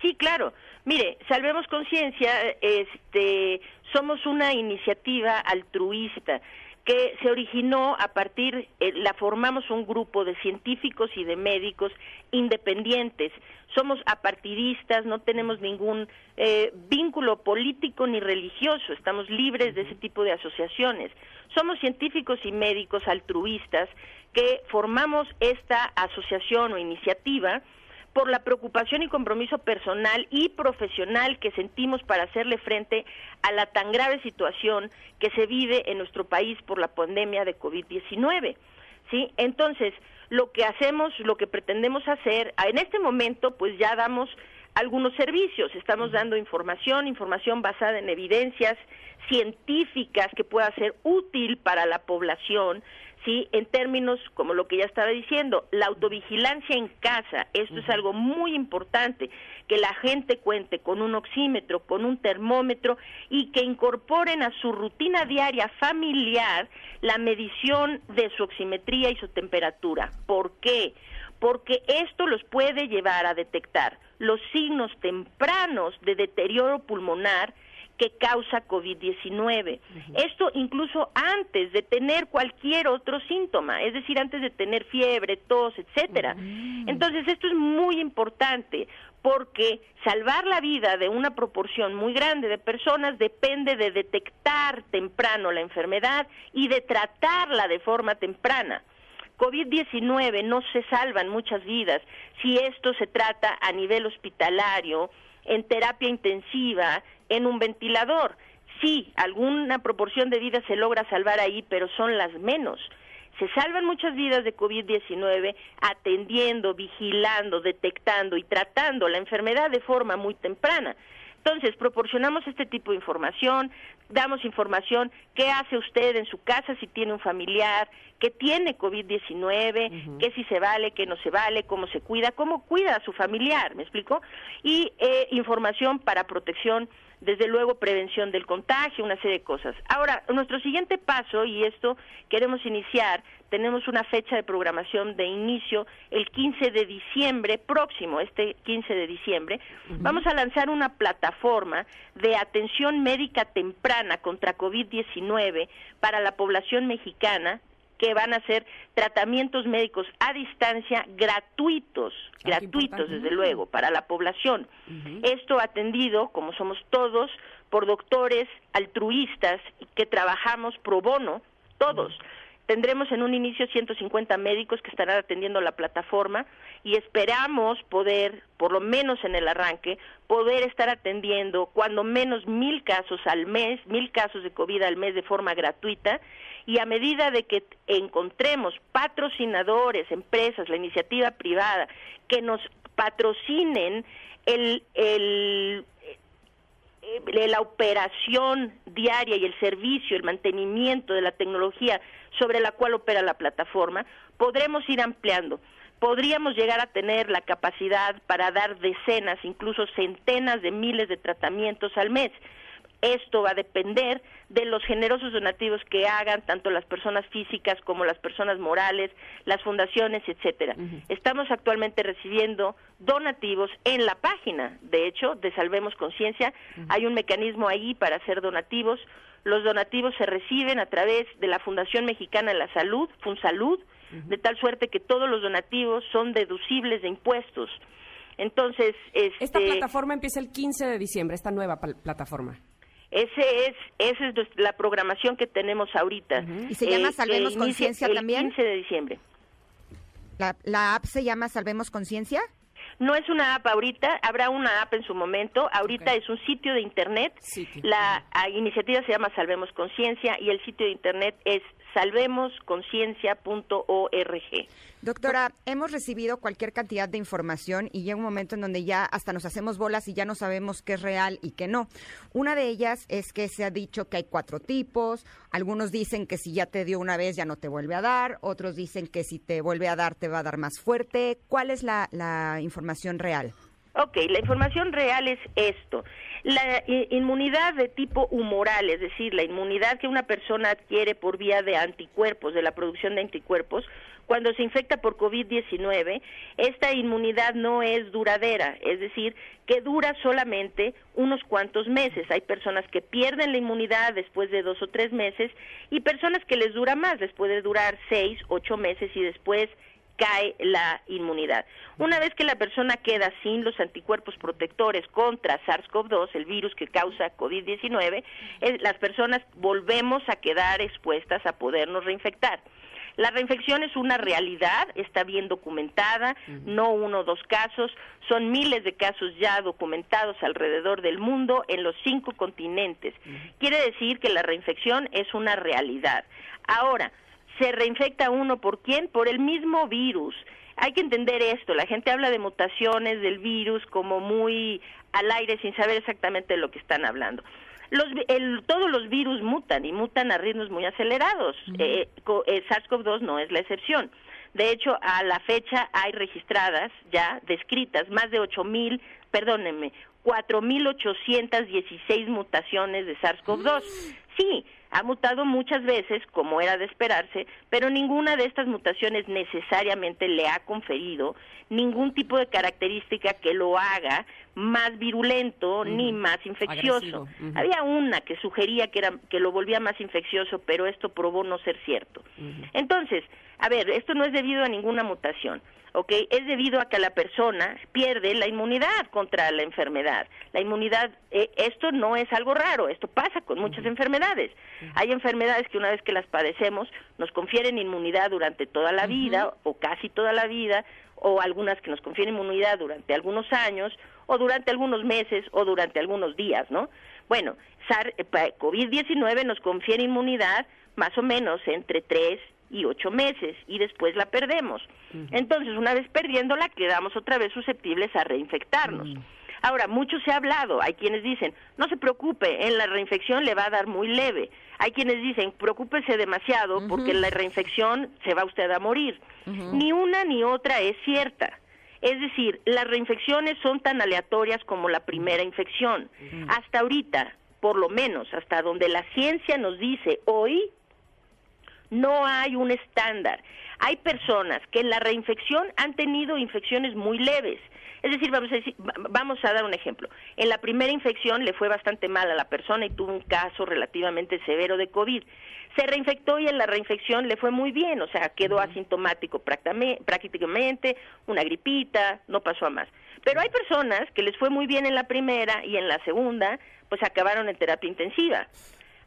Sí, claro. Mire, Salvemos Conciencia, este, somos una iniciativa altruista que se originó a partir, eh, la formamos un grupo de científicos y de médicos independientes. Somos apartidistas, no tenemos ningún eh, vínculo político ni religioso, estamos libres de ese tipo de asociaciones. Somos científicos y médicos altruistas que formamos esta asociación o iniciativa por la preocupación y compromiso personal y profesional que sentimos para hacerle frente a la tan grave situación que se vive en nuestro país por la pandemia de COVID-19. ¿sí? Entonces, lo que hacemos, lo que pretendemos hacer, en este momento, pues ya damos algunos servicios, estamos dando información, información basada en evidencias científicas que pueda ser útil para la población, ¿sí? En términos, como lo que ya estaba diciendo, la autovigilancia en casa, esto es algo muy importante, que la gente cuente con un oxímetro, con un termómetro y que incorporen a su rutina diaria familiar la medición de su oximetría y su temperatura. ¿Por qué? Porque esto los puede llevar a detectar los signos tempranos de deterioro pulmonar que causa COVID-19. Esto incluso antes de tener cualquier otro síntoma, es decir, antes de tener fiebre, tos, etcétera. Entonces, esto es muy importante porque salvar la vida de una proporción muy grande de personas depende de detectar temprano la enfermedad y de tratarla de forma temprana. COVID-19 no se salvan muchas vidas si esto se trata a nivel hospitalario, en terapia intensiva, en un ventilador. Sí, alguna proporción de vidas se logra salvar ahí, pero son las menos. Se salvan muchas vidas de COVID-19 atendiendo, vigilando, detectando y tratando la enfermedad de forma muy temprana. Entonces, proporcionamos este tipo de información, damos información, qué hace usted en su casa si tiene un familiar que tiene COVID-19, qué si se vale, qué no se vale, cómo se cuida, cómo cuida a su familiar, ¿me explico? Y eh, información para protección, desde luego prevención del contagio, una serie de cosas. Ahora, nuestro siguiente paso, y esto queremos iniciar, tenemos una fecha de programación de inicio el 15 de diciembre próximo, este 15 de diciembre, vamos a lanzar una plataforma de atención médica temprana contra COVID-19 para la población mexicana que van a ser tratamientos médicos a distancia gratuitos, Ah, gratuitos desde luego, para la población. Esto atendido, como somos todos, por doctores altruistas que trabajamos pro bono, todos. Tendremos en un inicio 150 médicos que estarán atendiendo la plataforma y esperamos poder, por lo menos en el arranque, poder estar atendiendo cuando menos mil casos al mes, mil casos de COVID al mes de forma gratuita y a medida de que encontremos patrocinadores, empresas, la iniciativa privada que nos patrocinen el, eh, la operación diaria y el servicio, el mantenimiento de la tecnología sobre la cual opera la plataforma, podremos ir ampliando. Podríamos llegar a tener la capacidad para dar decenas, incluso centenas de miles de tratamientos al mes. Esto va a depender de los generosos donativos que hagan tanto las personas físicas como las personas morales, las fundaciones, etcétera. Estamos actualmente recibiendo donativos en la página, de hecho, de Salvemos Conciencia, hay un mecanismo ahí para hacer donativos. Los donativos se reciben a través de la Fundación Mexicana de la Salud, FunSalud, de tal suerte que todos los donativos son deducibles de impuestos. Entonces, este, Esta plataforma empieza el 15 de diciembre, esta nueva plataforma. Ese es, esa es la programación que tenemos ahorita. ¿Y se llama que Salvemos Conciencia el también? 15 de diciembre. La, la app se llama Salvemos Conciencia. No es una app ahorita, habrá una app en su momento. Ahorita es un sitio de internet. Sitio. La iniciativa se llama Salvemos Conciencia y el sitio de internet es salvemosconciencia.org. Doctora, hemos recibido cualquier cantidad de información y llega un momento en donde ya hasta nos hacemos bolas y ya no sabemos qué es real y qué no. Una de ellas es que se ha dicho que hay cuatro tipos. Algunos dicen que si ya te dio una vez ya no te vuelve a dar. Otros dicen que si te vuelve a dar te va a dar más fuerte. ¿Cuál es la, la información real? Ok, la información real es esto. La inmunidad de tipo humoral, es decir, la inmunidad que una persona adquiere por vía de anticuerpos, de la producción de anticuerpos, cuando se infecta por COVID-19, esta inmunidad no es duradera, es decir, que dura solamente unos cuantos meses. Hay personas que pierden la inmunidad después de dos o tres meses y personas que les dura más, les puede durar seis, ocho meses y después cae la inmunidad. Una vez que la persona queda sin los anticuerpos protectores contra SARS-CoV-2, el virus que causa COVID-19, eh, las personas volvemos a quedar expuestas a podernos reinfectar. La reinfección es una realidad, está bien documentada, no uno o dos casos, son miles de casos ya documentados alrededor del mundo en los cinco continentes. Quiere decir que la reinfección es una realidad. Ahora, se reinfecta uno por quién? Por el mismo virus. Hay que entender esto, la gente habla de mutaciones del virus como muy al aire sin saber exactamente de lo que están hablando. Los, el, todos los virus mutan y mutan a ritmos muy acelerados. Eh, co- eh, SARS-CoV-2 no es la excepción. De hecho, a la fecha hay registradas ya, descritas, más de 8.000, perdónenme, 4.816 mutaciones de SARS-CoV-2. Sí, ha mutado muchas veces, como era de esperarse, pero ninguna de estas mutaciones necesariamente le ha conferido ningún tipo de característica que lo haga más virulento ni más infeccioso. Había una que sugería que, era, que lo volvía más infeccioso, pero esto probó no ser cierto. Entonces, a ver, esto no es debido a ninguna mutación. ¿Ok? Es debido a que la persona pierde la inmunidad contra la enfermedad. La inmunidad, eh, esto no es algo raro, esto pasa con muchas enfermedades. Hay enfermedades que una vez que las padecemos nos confieren inmunidad durante toda la vida o casi toda la vida, o algunas que nos confieren inmunidad durante algunos años, o durante algunos meses, o durante algunos días, ¿no? Bueno, eh, pa- COVID-19 nos confiere inmunidad más o menos entre tres y ocho meses y después la perdemos. Entonces, una vez perdiéndola, quedamos otra vez susceptibles a reinfectarnos. Ahora, mucho se ha hablado, hay quienes dicen, no se preocupe, en la reinfección le va a dar muy leve. Hay quienes dicen, preocúpese demasiado porque en la reinfección se va usted a morir. Ni una ni otra es cierta. Es decir, las reinfecciones son tan aleatorias como la primera infección. Hasta ahorita, por lo menos, hasta donde la ciencia nos dice hoy, no hay un estándar. Hay personas que en la reinfección han tenido infecciones muy leves. Es decir, vamos a, decir- va- vamos a dar un ejemplo. En la primera infección le fue bastante mal a la persona y tuvo un caso relativamente severo de COVID. Se reinfectó y en la reinfección le fue muy bien, o sea, quedó asintomático prácticamente, una gripita, no pasó a más. Pero hay personas que les fue muy bien en la primera y en la segunda, pues acabaron en terapia intensiva.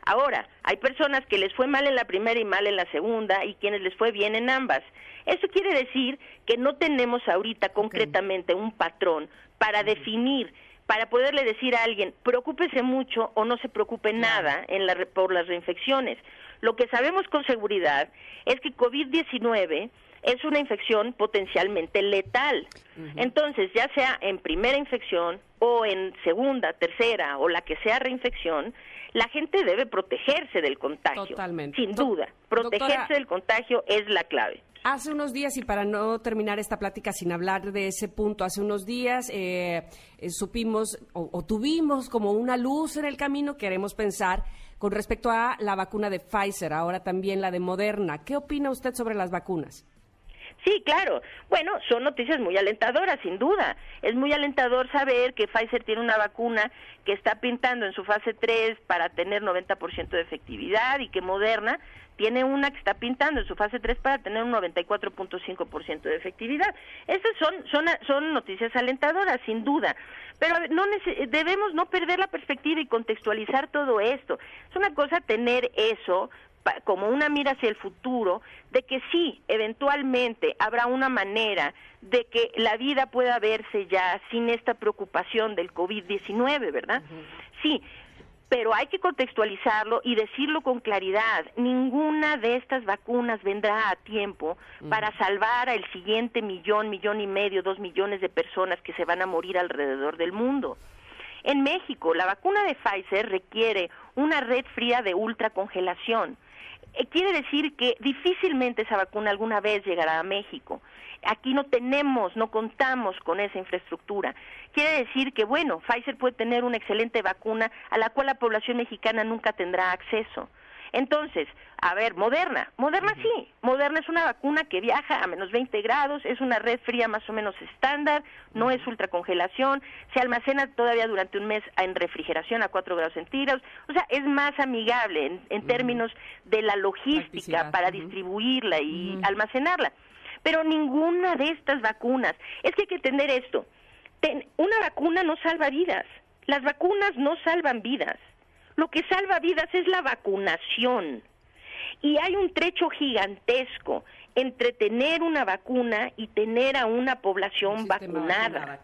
Ahora, hay personas que les fue mal en la primera y mal en la segunda y quienes les fue bien en ambas. Eso quiere decir que no tenemos ahorita concretamente un patrón para definir, para poderle decir a alguien, preocúpese mucho o no se preocupe nada en la, por las reinfecciones. Lo que sabemos con seguridad es que COVID-19 es una infección potencialmente letal. Entonces, ya sea en primera infección o en segunda, tercera o la que sea reinfección, la gente debe protegerse del contagio. Totalmente. Sin duda. Protegerse doctora- del contagio es la clave. Hace unos días, y para no terminar esta plática sin hablar de ese punto, hace unos días eh, eh, supimos o, o tuvimos como una luz en el camino, queremos pensar, con respecto a la vacuna de Pfizer, ahora también la de Moderna. ¿Qué opina usted sobre las vacunas? Sí, claro. Bueno, son noticias muy alentadoras, sin duda. Es muy alentador saber que Pfizer tiene una vacuna que está pintando en su fase 3 para tener 90% de efectividad y que Moderna tiene una que está pintando en su fase 3 para tener un 94.5% de efectividad. Estas son, son, son noticias alentadoras, sin duda. Pero no debemos no perder la perspectiva y contextualizar todo esto. Es una cosa tener eso como una mira hacia el futuro, de que sí, eventualmente habrá una manera de que la vida pueda verse ya sin esta preocupación del COVID-19, ¿verdad? Sí, pero hay que contextualizarlo y decirlo con claridad. Ninguna de estas vacunas vendrá a tiempo para salvar al siguiente millón, millón y medio, dos millones de personas que se van a morir alrededor del mundo. En México, la vacuna de Pfizer requiere una red fría de ultracongelación. Eh, quiere decir que difícilmente esa vacuna alguna vez llegará a México. Aquí no tenemos, no contamos con esa infraestructura. Quiere decir que, bueno, Pfizer puede tener una excelente vacuna a la cual la población mexicana nunca tendrá acceso. Entonces, a ver, Moderna. Moderna sí. Moderna es una vacuna que viaja a menos 20 grados, es una red fría más o menos estándar, no es ultracongelación, se almacena todavía durante un mes en refrigeración a 4 grados centígrados. O sea, es más amigable en, en términos de la logística para distribuirla y almacenarla. Pero ninguna de estas vacunas, es que hay que entender esto, ten- una vacuna no salva vidas, las vacunas no salvan vidas, lo que salva vidas es la vacunación. Y hay un trecho gigantesco entre tener una vacuna y tener a una población vacunada.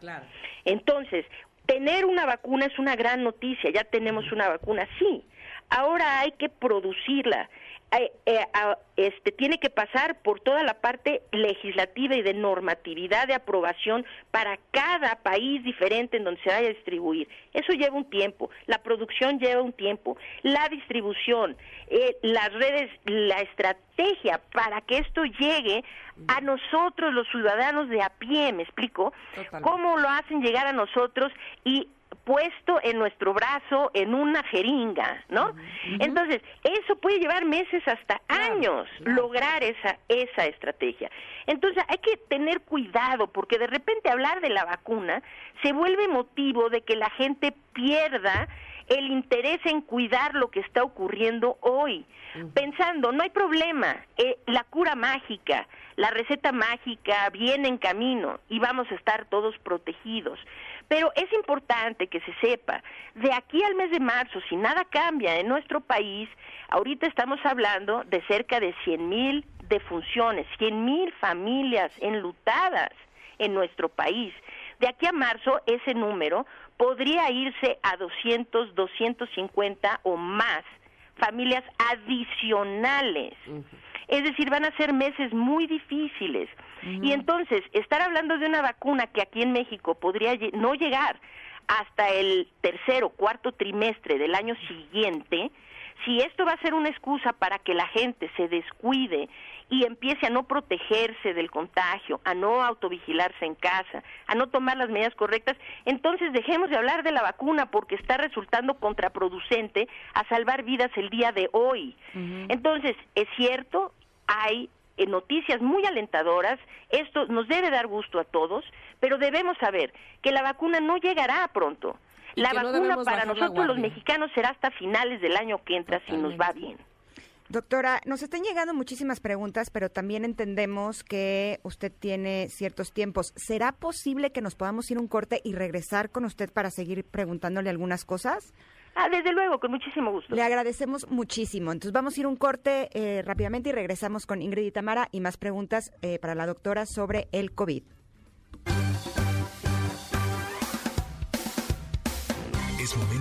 Entonces, tener una vacuna es una gran noticia, ya tenemos una vacuna, sí. Ahora hay que producirla. Eh, eh, a- este tiene que pasar por toda la parte legislativa y de normatividad de aprobación para cada país diferente en donde se vaya a distribuir. Eso lleva un tiempo, la producción lleva un tiempo, la distribución, eh, las redes, la estrategia para que esto llegue a nosotros los ciudadanos de a pie, ¿me explico? Totalmente. ¿Cómo lo hacen llegar a nosotros y puesto en nuestro brazo en una jeringa, ¿no? Entonces, eso puede llevar meses hasta años lograr esa esa estrategia. Entonces, hay que tener cuidado porque de repente hablar de la vacuna se vuelve motivo de que la gente pierda el interés en cuidar lo que está ocurriendo hoy, pensando, no hay problema, eh, la cura mágica, la receta mágica viene en camino y vamos a estar todos protegidos. Pero es importante que se sepa, de aquí al mes de marzo, si nada cambia en nuestro país, ahorita estamos hablando de cerca de 100 mil defunciones, 100 mil familias enlutadas en nuestro país. De aquí a marzo, ese número podría irse a 200, 250 o más familias adicionales. Es decir, van a ser meses muy difíciles. Y entonces, estar hablando de una vacuna que aquí en México podría no llegar hasta el tercer o cuarto trimestre del año siguiente, si esto va a ser una excusa para que la gente se descuide y empiece a no protegerse del contagio, a no autovigilarse en casa, a no tomar las medidas correctas, entonces dejemos de hablar de la vacuna porque está resultando contraproducente a salvar vidas el día de hoy. Entonces, es cierto, hay eh, noticias muy alentadoras, esto nos debe dar gusto a todos, pero debemos saber que la vacuna no llegará pronto. La no vacuna para nosotros los mexicanos será hasta finales del año que entra si nos va bien. Doctora, nos están llegando muchísimas preguntas, pero también entendemos que usted tiene ciertos tiempos. ¿Será posible que nos podamos ir un corte y regresar con usted para seguir preguntándole algunas cosas? Ah, desde luego, con muchísimo gusto. Le agradecemos muchísimo. Entonces vamos a ir un corte eh, rápidamente y regresamos con Ingrid y Tamara y más preguntas eh, para la doctora sobre el COVID.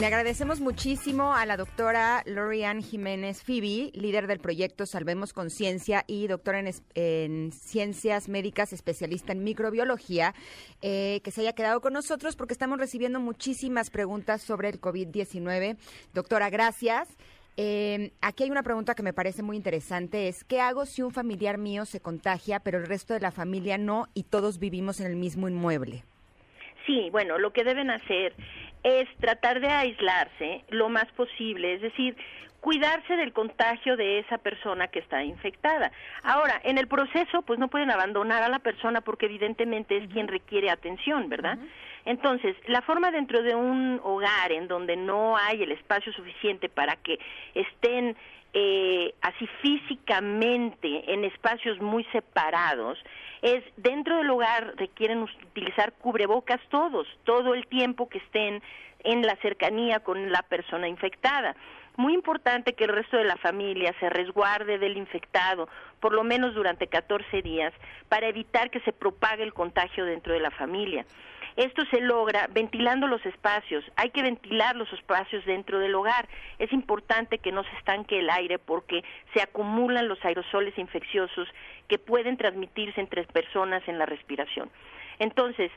Le agradecemos muchísimo a la doctora Lorian Jiménez Fibi, líder del proyecto Salvemos Conciencia y doctora en, en Ciencias Médicas, especialista en microbiología, eh, que se haya quedado con nosotros porque estamos recibiendo muchísimas preguntas sobre el COVID-19. Doctora, gracias. Eh, aquí hay una pregunta que me parece muy interesante, es ¿qué hago si un familiar mío se contagia, pero el resto de la familia no y todos vivimos en el mismo inmueble? Sí, bueno, lo que deben hacer es tratar de aislarse lo más posible, es decir, cuidarse del contagio de esa persona que está infectada. Ahora, en el proceso, pues no pueden abandonar a la persona porque evidentemente es quien requiere atención, ¿verdad? Entonces, la forma dentro de un hogar en donde no hay el espacio suficiente para que estén eh, así físicamente en espacios muy separados, es dentro del hogar requieren utilizar cubrebocas todos, todo el tiempo que estén en la cercanía con la persona infectada. Muy importante que el resto de la familia se resguarde del infectado, por lo menos durante 14 días, para evitar que se propague el contagio dentro de la familia. Esto se logra ventilando los espacios. Hay que ventilar los espacios dentro del hogar. Es importante que no se estanque el aire porque se acumulan los aerosoles infecciosos que pueden transmitirse entre personas en la respiración. Entonces,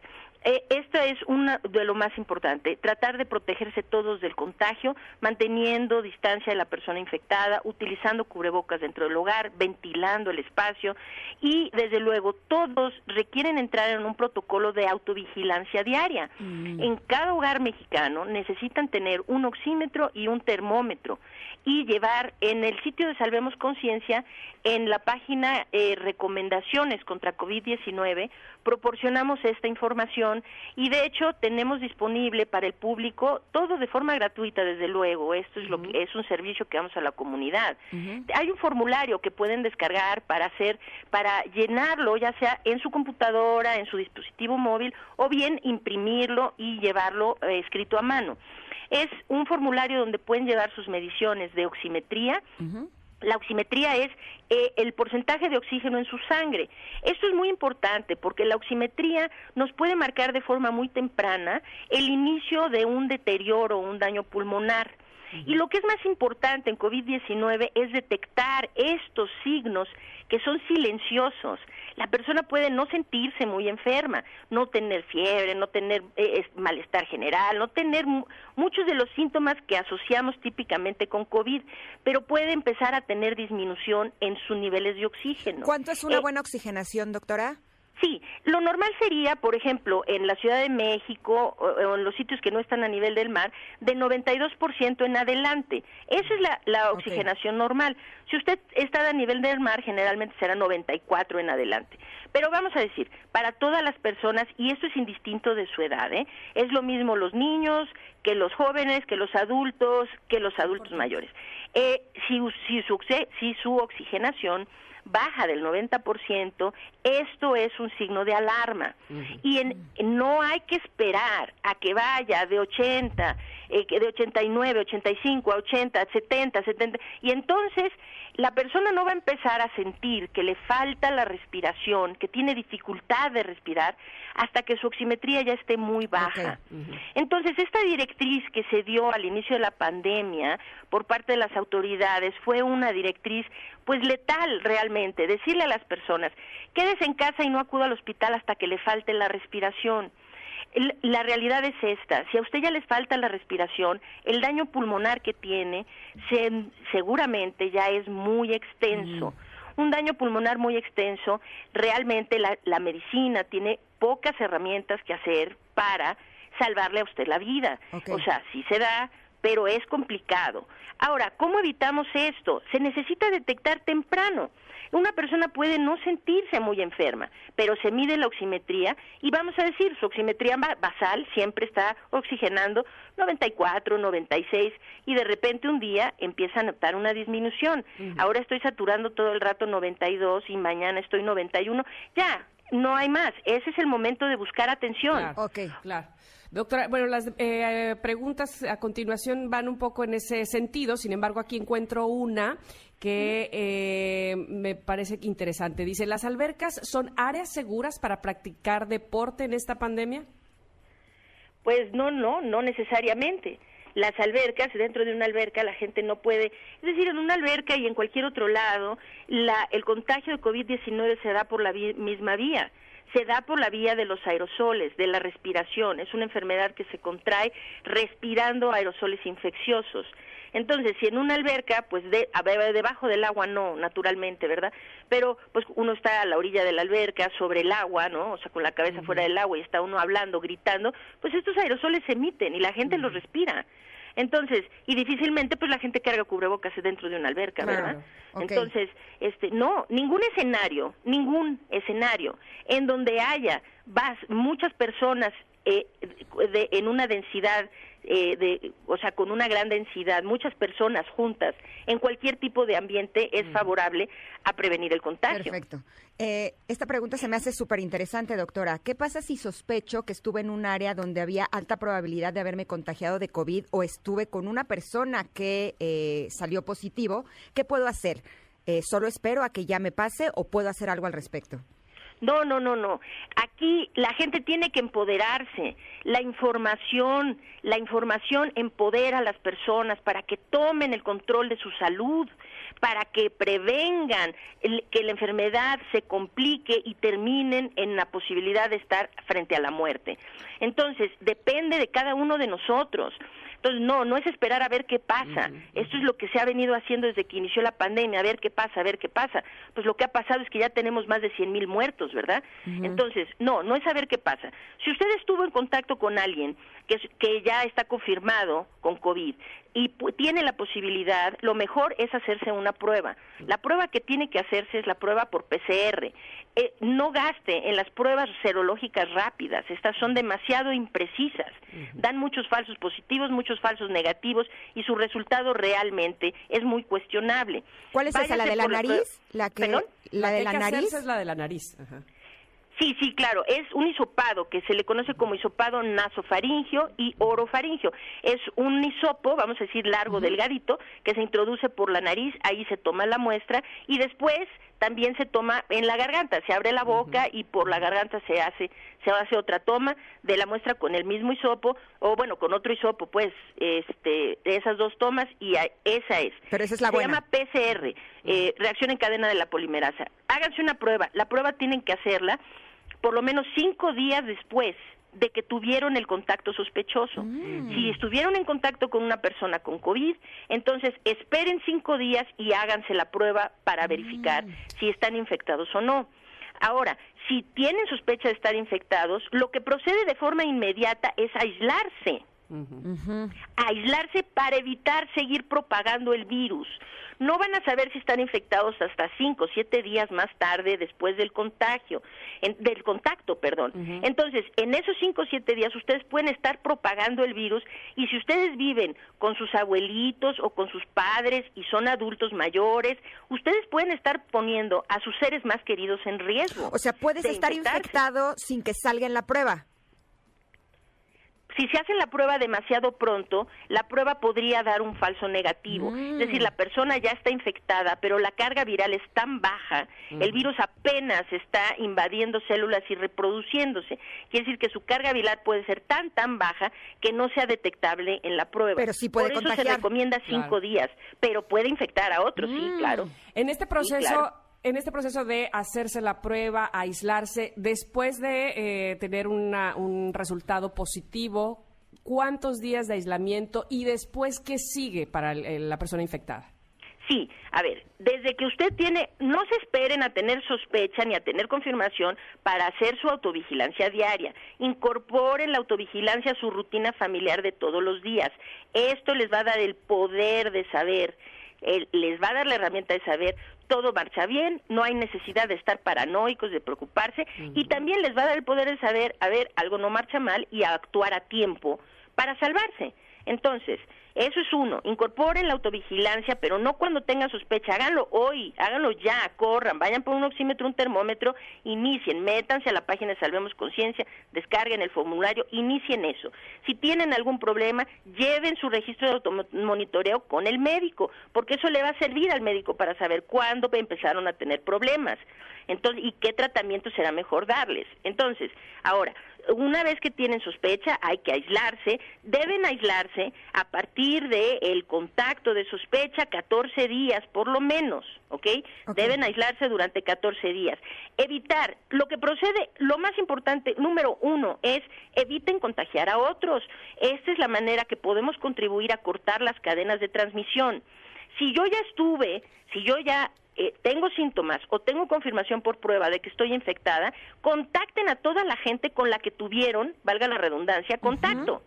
eh, esto es una de lo más importante, tratar de protegerse todos del contagio, manteniendo distancia de la persona infectada, utilizando cubrebocas dentro del hogar, ventilando el espacio y, desde luego, todos requieren entrar en un protocolo de autovigilancia diaria. En cada hogar mexicano necesitan tener un oxímetro y un termómetro y llevar en el sitio de Salvemos Conciencia, en la página eh, Recomendaciones contra COVID-19, proporcionamos esta información y de hecho tenemos disponible para el público todo de forma gratuita, desde luego. Esto es lo que es un servicio que damos a la comunidad. Hay un formulario que pueden descargar para hacer, para llenarlo, ya sea en su computadora, en su dispositivo móvil, o bien imprimirlo y llevarlo eh, escrito a mano. Es un formulario donde pueden llevar sus mediciones de oximetría. La oximetría es eh, el porcentaje de oxígeno en su sangre. Esto es muy importante porque la oximetría nos puede marcar de forma muy temprana el inicio de un deterioro o un daño pulmonar. Y lo que es más importante en COVID-19 es detectar estos signos que son silenciosos. La persona puede no sentirse muy enferma, no tener fiebre, no tener eh, malestar general, no tener muchos de los síntomas que asociamos típicamente con COVID, pero puede empezar a tener disminución en sus niveles de oxígeno. ¿Cuánto es una Eh, buena oxigenación, doctora? Sí, lo normal sería, por ejemplo, en la Ciudad de México o, en los sitios que no están a nivel del mar, de 92% en adelante. Esa es la, la oxigenación normal. Si usted está a nivel del mar, generalmente será 94 en adelante. Pero vamos a decir, para todas las personas, y esto es indistinto de su edad, ¿eh? es lo mismo los niños que los jóvenes, que los adultos, que los adultos mayores. Eh, si, si, su, si su oxigenación baja del 90%, esto es un signo de alarma. Y en- no hay que esperar a que vaya de 80, eh, de 89, 85 a 80, 70, 70. Y entonces la persona no va a empezar a sentir que le falta la respiración, que tiene dificultad de respirar, hasta que su oximetría ya esté muy baja. Entonces, esta directriz que se dio al inicio de la pandemia por parte de las autoridades fue una directriz pues letal realmente, decirle a las personas, quédese en casa y no acuda al hospital hasta que le falte la respiración. La realidad es esta, si a usted ya les falta la respiración, el daño pulmonar que tiene se- seguramente ya es muy extenso. Un daño pulmonar muy extenso, realmente la, la medicina tiene pocas herramientas que hacer para salvarle a usted la vida. O sea, sí se da, pero es complicado. Ahora, ¿cómo evitamos esto? Se necesita detectar temprano. Una persona puede no sentirse muy enferma, pero se mide la oximetría y vamos a decir, su oximetría ba- basal siempre está oxigenando 94, 96 y de repente un día empieza a notar una disminución. Ahora estoy saturando todo el rato 92 y mañana estoy 91. Ya, no hay más. Ese es el momento de buscar atención. Claro, Claro. Doctora, bueno, las eh, preguntas a continuación van un poco en ese sentido, sin embargo, aquí encuentro una que eh, me parece interesante. Dice, ¿las albercas son áreas seguras para practicar deporte en esta pandemia? Pues no, no, no necesariamente. Las albercas, dentro de una alberca la gente no puede, es decir, en una alberca y en cualquier otro lado, la, el contagio de COVID-19 se da por la misma vía, se da por la vía de los aerosoles, de la respiración. Es una enfermedad que se contrae respirando aerosoles infecciosos. Entonces, si en una alberca, pues de, debajo del agua no, naturalmente, ¿verdad? Pero pues uno está a la orilla de la alberca, sobre el agua, ¿no? O sea, con la cabeza fuera del agua y está uno hablando, gritando, pues estos aerosoles se emiten y la gente los respira. Entonces, y difícilmente pues la gente carga cubrebocas dentro de una alberca, Claro, ¿verdad? Entonces, este, no, ningún escenario, ningún escenario en donde haya vas, muchas personas eh, de- en una densidad, eh, de, o sea, con una gran densidad, muchas personas juntas, en cualquier tipo de ambiente es favorable a prevenir el contagio. Perfecto. Eh, esta pregunta se me hace súper interesante, doctora. ¿Qué pasa si sospecho que estuve en un área donde había alta probabilidad de haberme contagiado de COVID o estuve con una persona que eh, salió positivo? ¿Qué puedo hacer? Eh, ¿Solo espero a que ya me pase o puedo hacer algo al respecto? No, no, no, no. Aquí la gente tiene que empoderarse. La información, la información empodera a las personas para que tomen el control de su salud, para que prevengan que la enfermedad se complique y terminen en la posibilidad de estar frente a la muerte. Entonces, depende de cada uno de nosotros. Entonces, no, no es esperar a ver qué pasa. Esto es lo que se ha venido haciendo desde que inició la pandemia, a ver qué pasa, a ver qué pasa. Pues lo que ha pasado es que ya tenemos más de 100 mil muertos, ¿verdad? Entonces, no, no es saber qué pasa. Si usted estuvo en contacto con alguien que, que ya está confirmado con COVID y pu- tiene la posibilidad, lo mejor es hacerse una prueba. La prueba que tiene que hacerse es la prueba por PCR. eh, no gaste en las pruebas serológicas rápidas. Estas son demasiado imprecisas. Dan muchos falsos positivos, muchos falsos negativos y su resultado realmente es muy cuestionable. ¿Cuál es esa? ¿La de la nariz? ¿La que, ¿Perdón? la de la que hacerse nariz? es la de la nariz. Ajá. Sí, sí, claro. Es un hisopado que se le conoce como hisopado nasofaringio y orofaringio. Es un hisopo, vamos a decir largo, delgadito, que se introduce por la nariz, ahí se toma la muestra y después también se toma en la garganta, se abre la boca y por la garganta se hace se hace otra toma de la muestra con el mismo hisopo o bueno, con otro hisopo, pues este esas dos tomas y a- esa es. Pero esa es la se buena. llama PCR, eh, reacción en cadena de la polimerasa. Háganse una prueba. La prueba tienen que hacerla por lo menos cinco días después de que tuvieron el contacto sospechoso. Si estuvieron en contacto con una persona con COVID, entonces esperen cinco días y háganse la prueba para verificar si están infectados o no. Ahora, si tienen sospecha de estar infectados, lo que procede de forma inmediata es aislarse aislarse para evitar seguir propagando el virus. No van a saber si están infectados hasta cinco o siete días más tarde después del contagio, en- del contacto, perdón. Entonces, en esos cinco o siete días ustedes pueden estar propagando el virus y si ustedes viven con sus abuelitos o con sus padres y son adultos mayores, ustedes pueden estar poniendo a sus seres más queridos en riesgo. O sea, puedes de estar infectarse. infectado sin que salga en la prueba. Si se hace la prueba demasiado pronto, la prueba podría dar un falso negativo. Es decir, la persona ya está infectada, pero la carga viral es tan baja, el virus apenas está invadiendo células y reproduciéndose. Quiere decir que su carga viral puede ser tan, tan baja que no sea detectable en la prueba. Pero sí puede Por eso contagiar. se recomienda cinco Claro. días, pero puede infectar a otros, sí, claro. En este proceso, claro. En este proceso de hacerse la prueba, aislarse, después de eh, tener una- un resultado positivo, ¿cuántos días de aislamiento y después qué sigue para el- la persona infectada? Sí, a ver, desde que usted tiene, no se esperen a tener sospecha ni a tener confirmación para hacer su autovigilancia diaria. Incorporen la autovigilancia a su rutina familiar de todos los días. Esto les va a dar el poder de saber, el- les va a dar la herramienta de saber todo marcha bien, no hay necesidad de estar paranoicos, de preocuparse, y también les va a dar el poder de saber, a ver, algo no marcha mal y a actuar a tiempo para salvarse. Entonces, eso es uno, incorporen la autovigilancia, pero no cuando tengan sospecha, háganlo hoy, háganlo ya, corran, vayan por un oxímetro, un termómetro, inicien, métanse a la página de Salvemos Conciencia, descarguen el formulario, inicien eso. Si tienen algún problema, lleven su registro de automonitoreo con el médico, porque eso le va a servir al médico para saber cuándo empezaron a tener problemas. Entonces, y qué tratamiento será mejor darles. Entonces, ahora, una vez que tienen sospecha, hay que aislarse, deben aislarse a partir de el contacto de sospecha 14 días por lo menos, ¿ok? Deben aislarse durante 14 días. Evitar, lo que procede, lo más importante, número uno, es eviten contagiar a otros. Esta es la manera que podemos contribuir a cortar las cadenas de transmisión. Si yo ya estuve, si yo ya eh, tengo síntomas o tengo confirmación por prueba de que estoy infectada, contacten a toda la gente con la que tuvieron, valga la redundancia, contacto.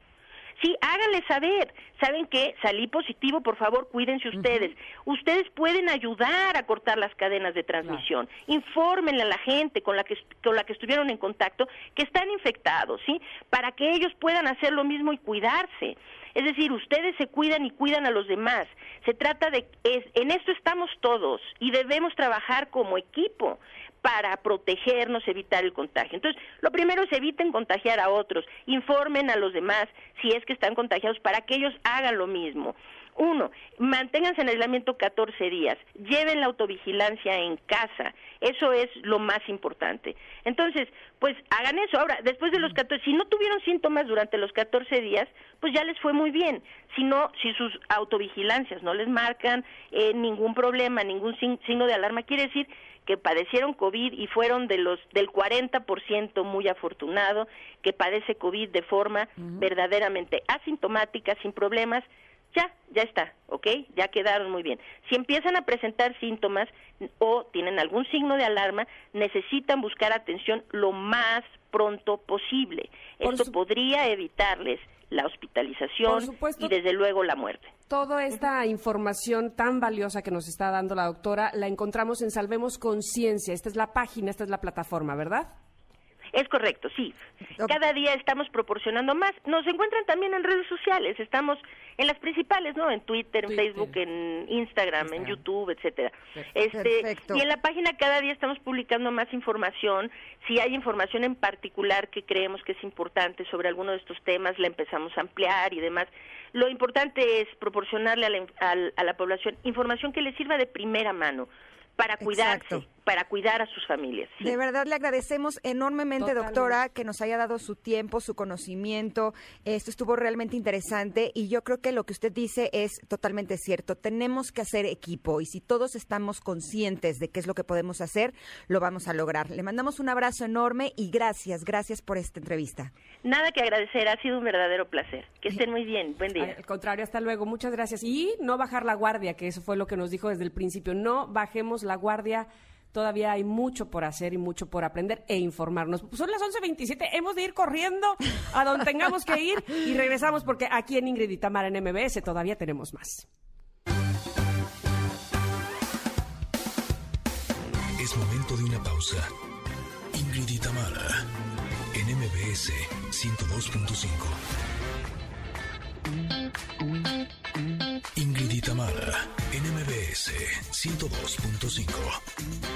Sí, háganle saber. ¿Saben qué? Salí positivo, por favor, cuídense ustedes. Ustedes pueden ayudar a cortar las cadenas de transmisión. Infórmenle a la gente con la que con la que estuvieron en contacto que están infectados, ¿sí? Para que ellos puedan hacer lo mismo y cuidarse. Es decir, ustedes se cuidan y cuidan a los demás. Se trata de es, en esto estamos todos y debemos trabajar como equipo para protegernos, evitar el contagio. Entonces, lo primero es eviten contagiar a otros, informen a los demás si es que están contagiados para que ellos hagan lo mismo. Uno, manténganse en aislamiento 14 días, lleven la autovigilancia en casa, eso es lo más importante. Entonces, pues hagan eso. Ahora, después de los 14, si no tuvieron síntomas durante los 14 días, pues ya les fue muy bien. Si no, si sus autovigilancias no les marcan eh, ningún problema, ningún signo de alarma, quiere decir que padecieron COVID y fueron de los del 40% muy afortunado que padece COVID de forma verdaderamente asintomática, sin problemas, ya, ya está, ¿ok? Ya quedaron muy bien. Si empiezan a presentar síntomas o tienen algún signo de alarma, necesitan buscar atención lo más pronto posible. Por Esto su- podría evitarles la hospitalización supuesto. y desde luego la muerte. Toda esta información tan valiosa que nos está dando la doctora la encontramos en Salvemos Conciencia. Esta es la página, esta es la plataforma, ¿verdad? Es correcto, sí. Cada día estamos proporcionando más. Nos encuentran también en redes sociales. Estamos en las principales, ¿no? En Twitter, en Twitter. Facebook, en Instagram, en YouTube, etcétera. Este, Perfecto. y en la página cada día estamos publicando más información. Si hay información en particular que creemos que es importante sobre alguno de estos temas, la empezamos a ampliar y demás. Lo importante es proporcionarle a la, al- a la población información que le sirva de primera mano para cuidarse, Exacto. Para cuidar a sus familias. sí. De verdad le agradecemos enormemente, Totalmente. doctora, que nos haya dado su tiempo, su conocimiento. Esto estuvo realmente interesante y yo creo que lo que usted dice es totalmente cierto. Tenemos que hacer equipo y si todos estamos conscientes de qué es lo que podemos hacer, lo vamos a lograr. Le mandamos un abrazo enorme y gracias, gracias por esta entrevista. Nada que agradecer, ha sido un verdadero placer. Que estén muy bien, buen día. Al contrario, hasta luego. Muchas gracias. Y no bajar la guardia, que eso fue lo que nos dijo desde el principio. No bajemos la guardia. Todavía hay mucho por hacer y mucho por aprender e informarnos. Son las 11.27. Hemos de ir corriendo a donde tengamos que ir y regresamos porque aquí en Ingrid y Tamara en MBS todavía tenemos más. Es momento de una pausa. Ingrid y Tamara, en MBS 102.5. Ingrid y Tamara, en MBS 102.5.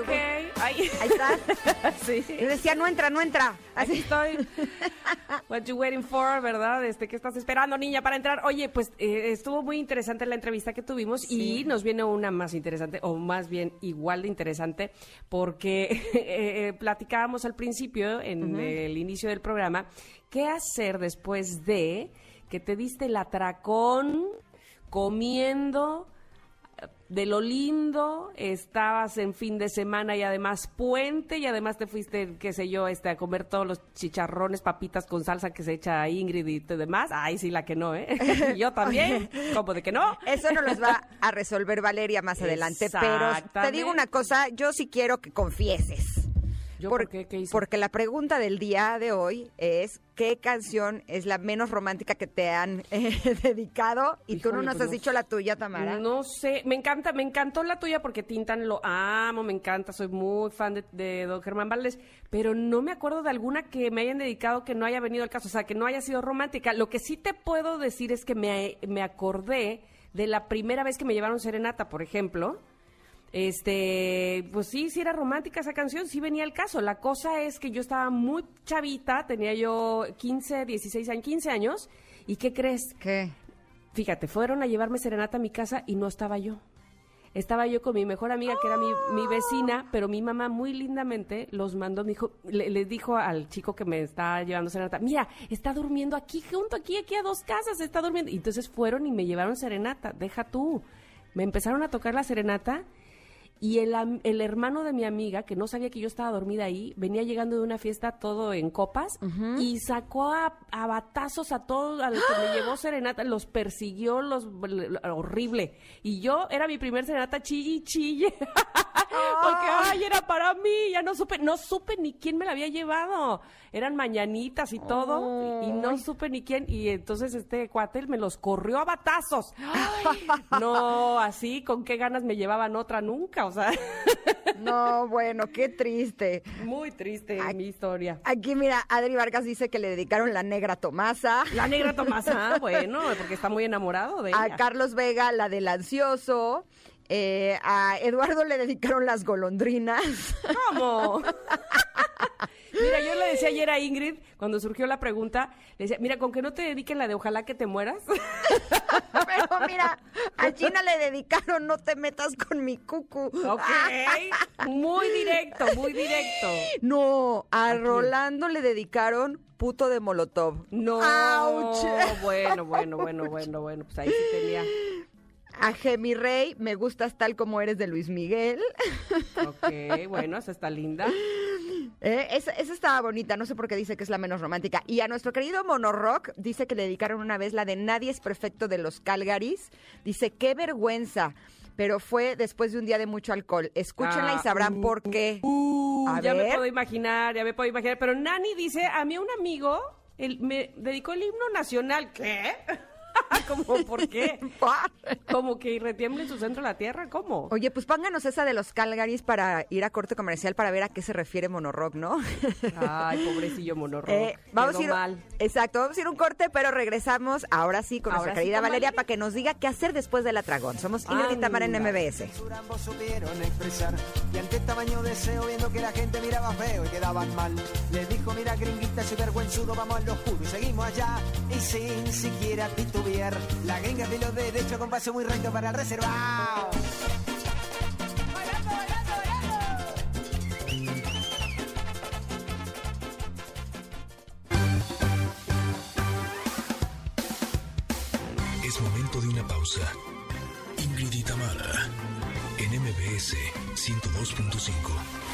La pregu- Ok, ahí. Está. sí. Yo decía, no entra, no entra. Aquí Así. estoy. What you waiting for, ¿verdad? Este, ¿qué estás esperando, niña, para entrar? Oye, pues eh, estuvo muy interesante la entrevista que tuvimos y nos viene una más interesante, o más bien igual de interesante, porque eh, eh, platicábamos al principio, en el inicio del programa, qué hacer después de que te diste el atracón comiendo de lo lindo, estabas en fin de semana y además puente y además te fuiste, qué sé yo, este, a comer todos los chicharrones, papitas con salsa que se echa Ingrid y demás. Ay, sí, la que no, ¿eh? Y yo también, como de que no. Eso no los va a resolver Valeria más adelante, pero te digo una cosa, yo sí quiero que confieses. ¿Yo por qué? ¿Qué hice? Porque la pregunta del día de hoy es ¿qué canción es la menos romántica que te han eh, dedicado? Y tú no Híjole, nos pues has no dicho la tuya, Tamara. No sé, me encanta, me encantó la tuya porque Tintan lo amo, me encanta, soy muy fan de, de don Germán Valdés, pero no me acuerdo de alguna que me hayan dedicado que no haya venido al caso, o sea, que no haya sido romántica. Lo que sí te puedo decir es que me, me acordé de la primera vez que me llevaron serenata, por ejemplo. Este, pues sí, sí era romántica esa canción, sí venía al caso. La cosa es que yo estaba muy chavita, tenía yo 15, 16 años, 15 años, ¿y qué crees? ¿Qué? Fíjate, fueron a llevarme serenata a mi casa y no estaba yo. Estaba yo con mi mejor amiga, que era mi, mi vecina, pero mi mamá muy lindamente los mandó, me dijo, le, le dijo al chico que me está llevando serenata, mira, está durmiendo aquí, junto aquí, aquí a dos casas, está durmiendo. Y entonces fueron y me llevaron serenata, deja tú. Me empezaron a tocar la serenata y el, el hermano de mi amiga, que no sabía que yo estaba dormida ahí, venía llegando de una fiesta todo en copas y sacó a, a batazos a todos, a los que me llevó serenata, los persiguió, los horrible. Y yo era mi primer serenata chille y chille. Porque, ay, era para mí, ya no supe, no supe ni quién me la había llevado. Eran mañanitas y todo, y, y no supe ni quién. Y entonces este cuate me los corrió a batazos. No, así, con qué ganas me llevaban otra nunca, o sea, No, bueno, qué triste. muy triste mi historia. Aquí, mira, Adri Vargas dice que le dedicaron la negra Tomasa. La negra Tomasa, bueno, porque está muy enamorado de A ella. Carlos Vega, la del ansioso. Eh, a Eduardo le dedicaron las golondrinas. ¿Cómo? Mira, yo le decía ayer a Ingrid, cuando surgió la pregunta, le decía, mira, con que no te dediquen la de ojalá que te mueras. Pero mira, a China le dedicaron no te metas con mi cucu. Ok, muy directo, muy directo. No, a Rolando le dedicaron puto de Molotov. No, ¡Auch! bueno, bueno, bueno, bueno, bueno, pues ahí sí tenía. A Gemi Rey, me gustas tal como eres de Luis Miguel. Ok, bueno, esa está linda. Eh, esa, esa estaba bonita, no sé por qué dice que es la menos romántica. Y a nuestro querido Monorock dice que le dedicaron una vez la de Nadie es perfecto de los Calgaris. Dice, qué vergüenza, pero fue después de un día de mucho alcohol. Escúchenla y Ah, sabrán uh, por qué. Uh, A ya me puedo imaginar, ya me puedo imaginar. Pero Nani dice, a mí un amigo el- me dedicó el himno nacional. ¿Qué? ¿Cómo? ¿Por qué? Como que retiemble en su centro la tierra, ¿cómo? Oye, pues pónganos esa de los Calgaris para ir a corte comercial para ver a qué se refiere Monorock, ¿no? Ay, pobrecillo monorro. Eh, vamos a ir, mal. Exacto, vamos a ir un corte, pero regresamos ahora sí con Ahora nuestra sí querida Valeria Valeria. para que nos diga qué hacer después del atragón. Somos Ingrid y Tamara en. MBS. Ambos supieron expresar y ante tamaño deseo viendo que la gente miraba feo y quedaban mal le dijo mira gringuita ese vergüenzudo vamos al oscuro y seguimos allá y sin siquiera la gringa de los derechos con paso muy recto para el reservado Es momento de una pausa. Ingrid y Tamara, en MBS 102.5.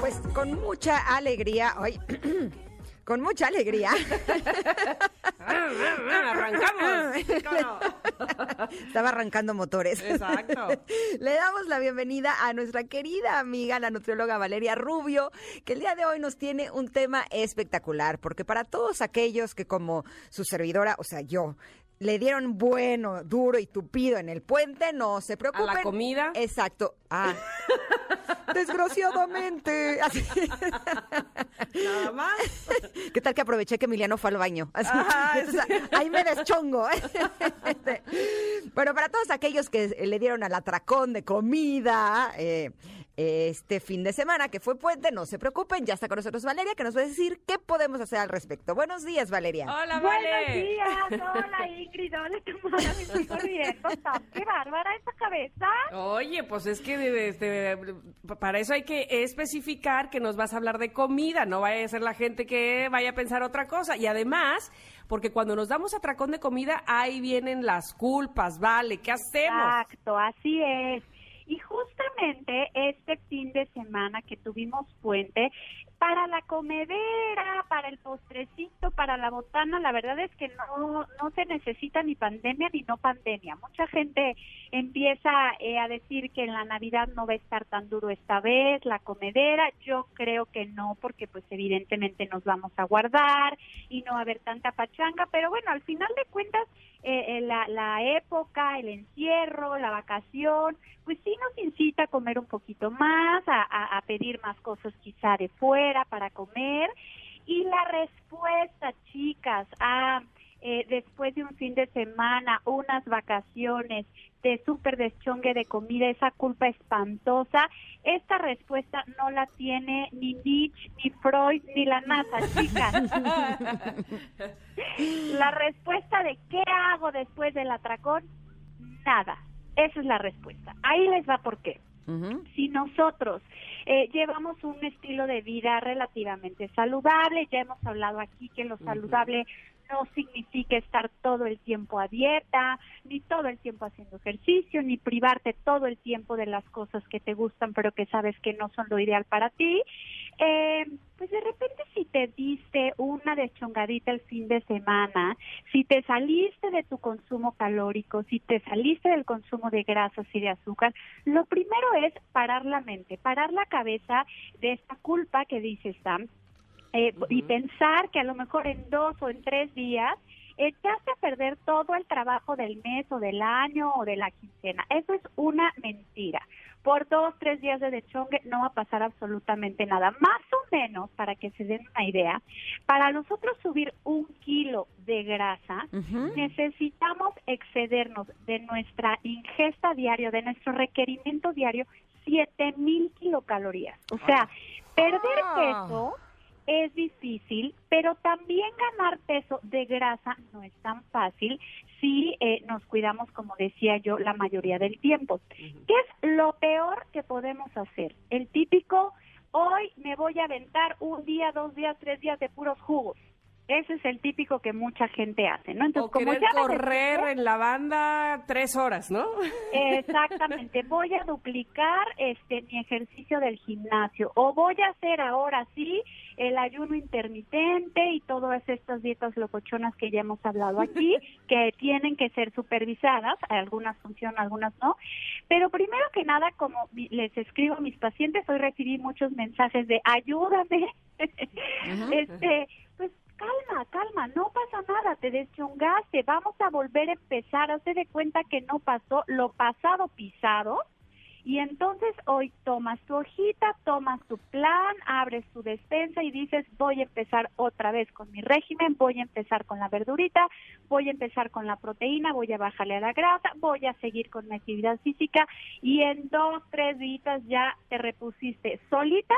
Pues con mucha alegría, ay, con mucha alegría. Arrancamos. Estaba arrancando motores. Exacto. Le damos la bienvenida a nuestra querida amiga, la nutrióloga Valeria Rubio, que el día de hoy nos tiene un tema espectacular, porque para todos aquellos que como su servidora, o sea, yo, le dieron bueno, duro y tupido en el puente, no se preocupen. comida? Exacto. Ah. Desgraciadamente. Así. Nada más. ¿Qué tal que aproveché que Emiliano fue al baño? Así, Ajá, entonces, ahí me deschongo. Bueno, para todos aquellos que le dieron al atracón de comida eh, este fin de semana, que fue puente, no se preocupen, ya está con nosotros Valeria, que nos va a decir qué podemos hacer al respecto. Buenos días, Valeria. Hola, Buenos Vale. días, hola Ingrid, hola me estoy corriendo, está qué bárbara esta cabeza. Oye, pues es que de- este, para eso hay que especificar que nos vas a hablar de comida, no vaya a ser la gente que vaya a pensar otra cosa. Y además, porque cuando nos damos atracón de comida, ahí vienen las culpas, ¿vale? ¿Qué hacemos? Exacto, así es. Y justamente este fin de semana que tuvimos puente, para la comedera, para el postrecito, para la botana, la verdad es que no, no se necesita ni pandemia ni no pandemia. Mucha gente empieza eh, a decir que en la Navidad no va a estar tan duro esta vez, la comedera. Yo creo que no, porque pues evidentemente nos vamos a guardar y no va a haber tanta pachanga, pero bueno, al final de cuentas, eh, eh, la, la época, el encierro, la vacación, pues sí nos incita a comer un poquito más, a, a- a pedir más cosas quizá de fuera para comer. Y la respuesta, chicas, a eh, después de un fin de semana, unas vacaciones de súper deschongue de comida, esa culpa espantosa, esta respuesta no la tiene ni Nietzsche, ni Freud, ni la NASA, chicas. La respuesta de qué hago después del atracón, nada. Esa es la respuesta. Ahí les va por qué. Si nosotros eh, llevamos un estilo de vida relativamente saludable, ya hemos hablado aquí que lo saludable no significa estar todo el tiempo a dieta, ni todo el tiempo haciendo ejercicio, ni privarte todo el tiempo de las cosas que te gustan, pero que sabes que no son lo ideal para ti. Eh, pues de repente si te diste una deschongadita el fin de semana, si te saliste de tu consumo calórico, si te saliste del consumo de grasas y de azúcar, lo primero es parar la mente, parar la cabeza de esta culpa que dice Sam eh, y pensar que a lo mejor en dos o en tres días echaste a perder todo el trabajo del mes o del año o de la quincena. Eso es una mentira. Por dos, tres días de dechongue no va a pasar absolutamente nada. Más o menos, para que se den una idea, para nosotros subir un kilo de grasa, necesitamos excedernos de nuestra ingesta diaria, de nuestro requerimiento diario, 7000 kilocalorías. O sea, perder Ah. peso es difícil, pero también ganar peso de grasa no es tan fácil si eh, nos cuidamos, como decía yo, la mayoría del tiempo. ¿Qué es lo peor que podemos hacer? El típico, hoy me voy a aventar un día, dos días, tres días de puros jugos. Ese es el típico que mucha gente hace, ¿no? Entonces, O como querer ya correr en la banda tres horas, ¿no? Exactamente, voy a duplicar este mi ejercicio del gimnasio o voy a hacer ahora sí el ayuno intermitente y todas estas dietas locochonas que ya hemos hablado aquí, que tienen que ser supervisadas, algunas funcionan, algunas no. Pero primero que nada, como les escribo a mis pacientes, hoy recibí muchos mensajes de ayúdame. este, pues calma, calma, no pasa nada, te deschongaste, vamos a volver a empezar, hazte de cuenta que no pasó lo pasado pisado. Y entonces hoy tomas tu hojita, tomas tu plan, abres tu despensa y dices, voy a empezar otra vez con mi régimen, voy a empezar con la verdurita, voy a empezar con la proteína, voy a bajarle a la grasa, voy a seguir con mi actividad física. Y en dos, tres días ya te repusiste solita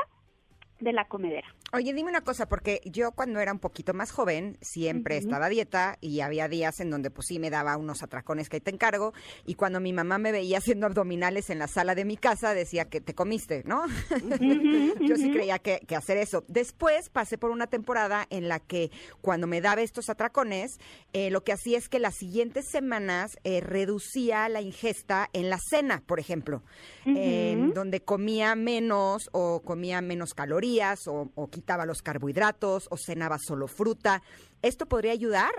de la comedera. Oye, dime una cosa, porque yo cuando era un poquito más joven siempre estaba a dieta y había días en donde pues sí me daba unos atracones que te encargo y cuando mi mamá me veía haciendo abdominales en la sala de mi casa decía que te comiste, ¿no? yo sí creía que, que hacer eso. Después pasé por una temporada en la que cuando me daba estos atracones, eh, lo que hacía es que las siguientes semanas eh, reducía la ingesta en la cena, por ejemplo, eh, donde comía menos o comía menos calorías o, o quitaba los carbohidratos o cenaba solo fruta. ¿Esto podría ayudar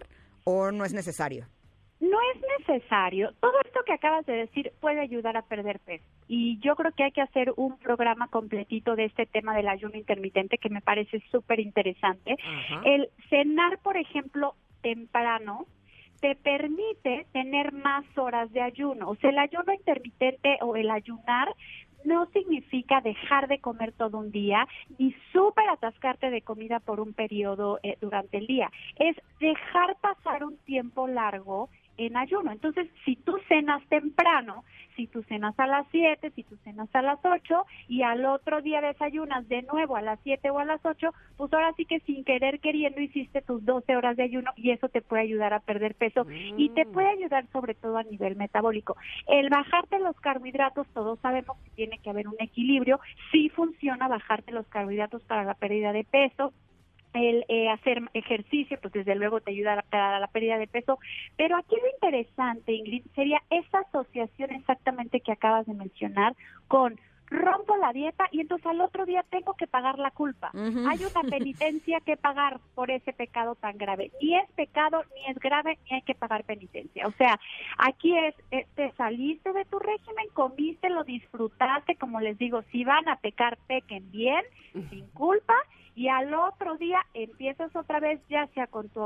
o no es necesario? No es necesario. Todo esto que acabas de decir puede ayudar a perder peso. Y yo creo que hay que hacer un programa completito de este tema del ayuno intermitente que me parece súper interesante. El cenar, por ejemplo, temprano te permite tener más horas de ayuno. O sea, el ayuno intermitente o el ayunar no significa dejar de comer todo un día ni súper atascarte de comida por un periodo eh, durante el día. Es dejar pasar un tiempo largo en ayuno. Entonces, si tú cenas temprano, si tú cenas a las 7, si tú cenas a las 8 y al otro día desayunas de nuevo a las 7 o a las 8, pues ahora sí que sin querer queriendo hiciste tus 12 horas de ayuno y eso te puede ayudar a perder peso y te puede ayudar sobre todo a nivel metabólico. El bajarte los carbohidratos, todos sabemos que tiene que haber un equilibrio, sí funciona bajarte los carbohidratos para la pérdida de peso, el eh, hacer ejercicio, pues desde luego te ayuda a la, pérdida de peso. Pero aquí lo interesante, Ingrid, sería esa asociación exactamente que acabas de mencionar con rompo la dieta y entonces al otro día tengo que pagar la culpa. Hay una penitencia que pagar por ese pecado tan grave. Ni es pecado, ni es grave, ni hay que pagar penitencia. O sea, aquí es, eh, te saliste de tu régimen, comiste, lo disfrutaste, como les digo, si van a pecar, pequen bien, sin culpa, y al otro día empiezas otra vez, ya sea con tu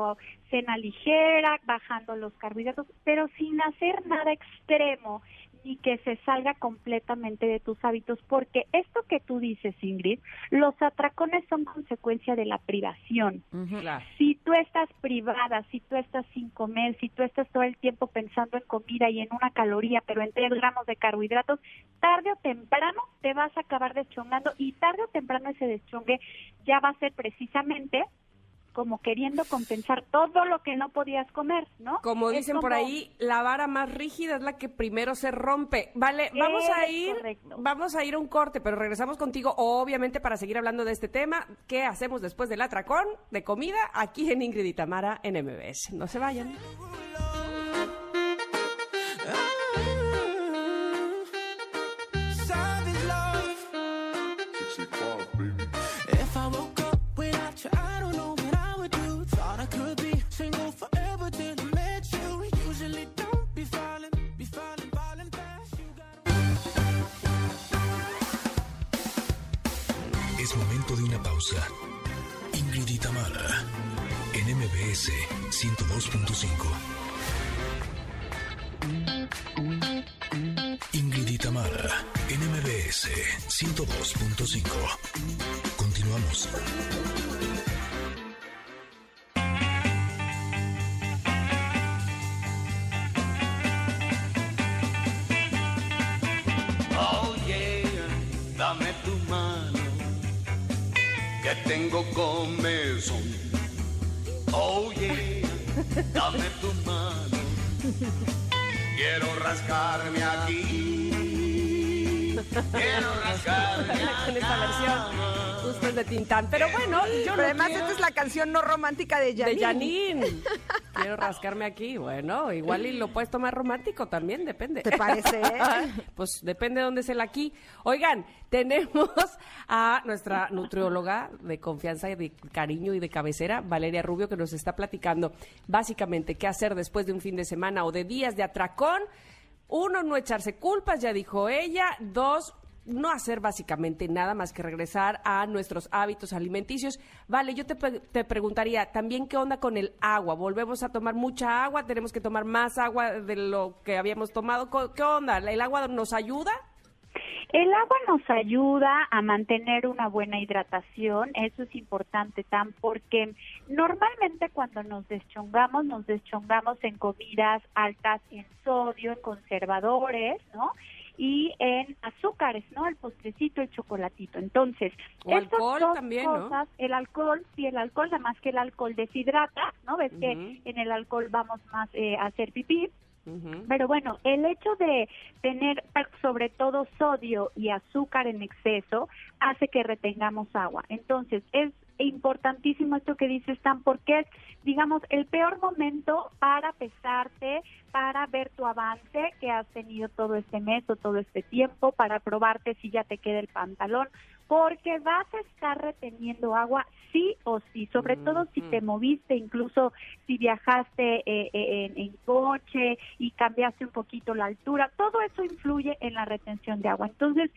cena ligera, bajando los carbohidratos, pero sin hacer nada extremo ni que se salga completamente de tus hábitos, porque esto que tú dices, Ingrid, los atracones son consecuencia de la privación. Si tú estás privada, si tú estás sin comer, si tú estás todo el tiempo pensando en comida y en una caloría, pero en tres gramos de carbohidratos, tarde o temprano te vas a acabar deschongando y tarde o temprano ese deschongue ya va a ser precisamente como queriendo compensar todo lo que no podías comer, ¿no? Como Es dicen por ahí, la vara más rígida es la que primero se rompe. Vale, vamos a ir, correcto. vamos a ir a un corte, pero regresamos contigo, obviamente, para seguir hablando de este tema. ¿Qué hacemos después del atracón de comida aquí en Ingrid y Tamara en MBS? No se vayan. Pausa. Ingrid en MBS 102.5. Ingrid y Tamara, en MBS 102.5. Continuamos. Tengo comezón. Oh yeah, dame tu mano, quiero rascarme aquí. Quiero rascarme Con de Tintán. Pero bueno, yo Pero no además quiero- esta es la canción no romántica de Janine. De Janine. Quiero rascarme aquí. Bueno, igual y lo puedes tomar romántico también, depende. ¿Te parece? pues depende de dónde es el aquí. Oigan, tenemos a nuestra nutrióloga de confianza y de cariño y de cabecera, Valeria Rubio, que nos está platicando básicamente qué hacer después de un fin de semana o de días de atracón. Uno, no echarse culpas, ya dijo ella. Dos, no hacer básicamente nada más que regresar a nuestros hábitos alimenticios. Vale, yo te, te preguntaría también qué onda con el agua. ¿Volvemos a tomar mucha agua? ¿Tenemos que tomar más agua de lo que habíamos tomado? ¿Qué onda? ¿El agua nos ayuda? El agua nos ayuda a mantener una buena hidratación, eso es importante, tan porque normalmente cuando nos deschongamos, nos deschongamos en comidas altas en sodio, en conservadores, ¿no? Y en azúcares, ¿no? El postrecito, el chocolatito. Entonces, O estas alcohol dos también, ¿no? cosas, el alcohol, sí, el alcohol, nada más que el alcohol deshidrata, ¿no? Ves que en el alcohol vamos más eh, a hacer pipí. Pero bueno, el hecho de tener sobre todo sodio y azúcar en exceso hace que retengamos agua. Entonces, es importantísimo esto que dices, Tan, porque es, digamos, el peor momento para pesarte, para ver tu avance que has tenido todo este mes o todo este tiempo, para probarte si ya te queda el pantalón, porque vas a estar reteniendo agua sí o sí, sobre todo si te moviste, incluso si viajaste eh, eh, en, en coche y cambiaste un poquito la altura, todo eso influye en la retención de agua. Entonces,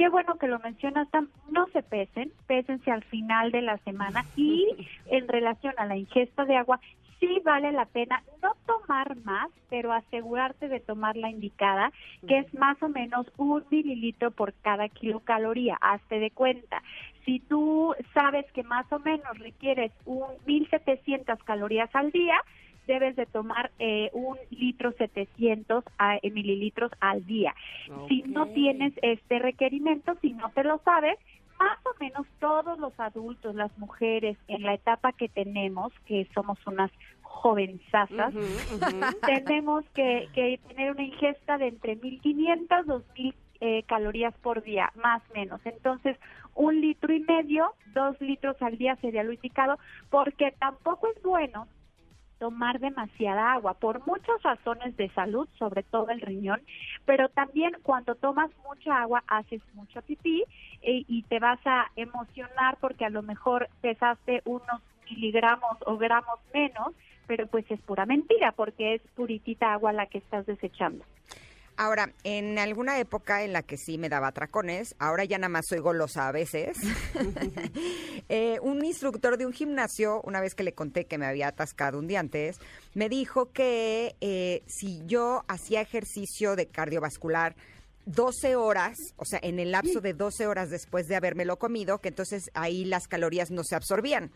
qué bueno que lo mencionas, Tam, no se pesen, pésense al final de la semana y en relación a la ingesta de agua, sí vale la pena no tomar más, pero asegurarte de tomar la indicada, que es más o menos un mililitro por cada kilocaloría, hazte de cuenta. Si tú sabes que más o menos requieres un 1700 calorías al día, debes de tomar eh, un litro 700 a- eh, mililitros al día. Si no tienes este requerimiento, si no te lo sabes, más o menos todos los adultos, las mujeres, en la etapa que tenemos, que somos unas jovenzazas, tenemos que, que tener una ingesta de entre 1500 2000 eh, calorías por día, más o menos. Entonces, un litro y medio, dos litros al día sería lo indicado, porque tampoco es bueno tomar demasiada agua por muchas razones de salud, sobre todo el riñón, pero también cuando tomas mucha agua haces mucho pipí eh, y te vas a emocionar porque a lo mejor pesaste unos miligramos o gramos menos, pero pues es pura mentira porque es puritita agua la que estás desechando. Ahora, en alguna época en la que sí me daba atracones, ahora ya nada más soy golosa a veces. eh, un instructor de un gimnasio, una vez que le conté que me había atascado un día antes, me dijo que eh, si yo hacía ejercicio de cardiovascular 12 horas, o sea, en el lapso de 12 horas después de habérmelo comido, que entonces ahí las calorías no se absorbían.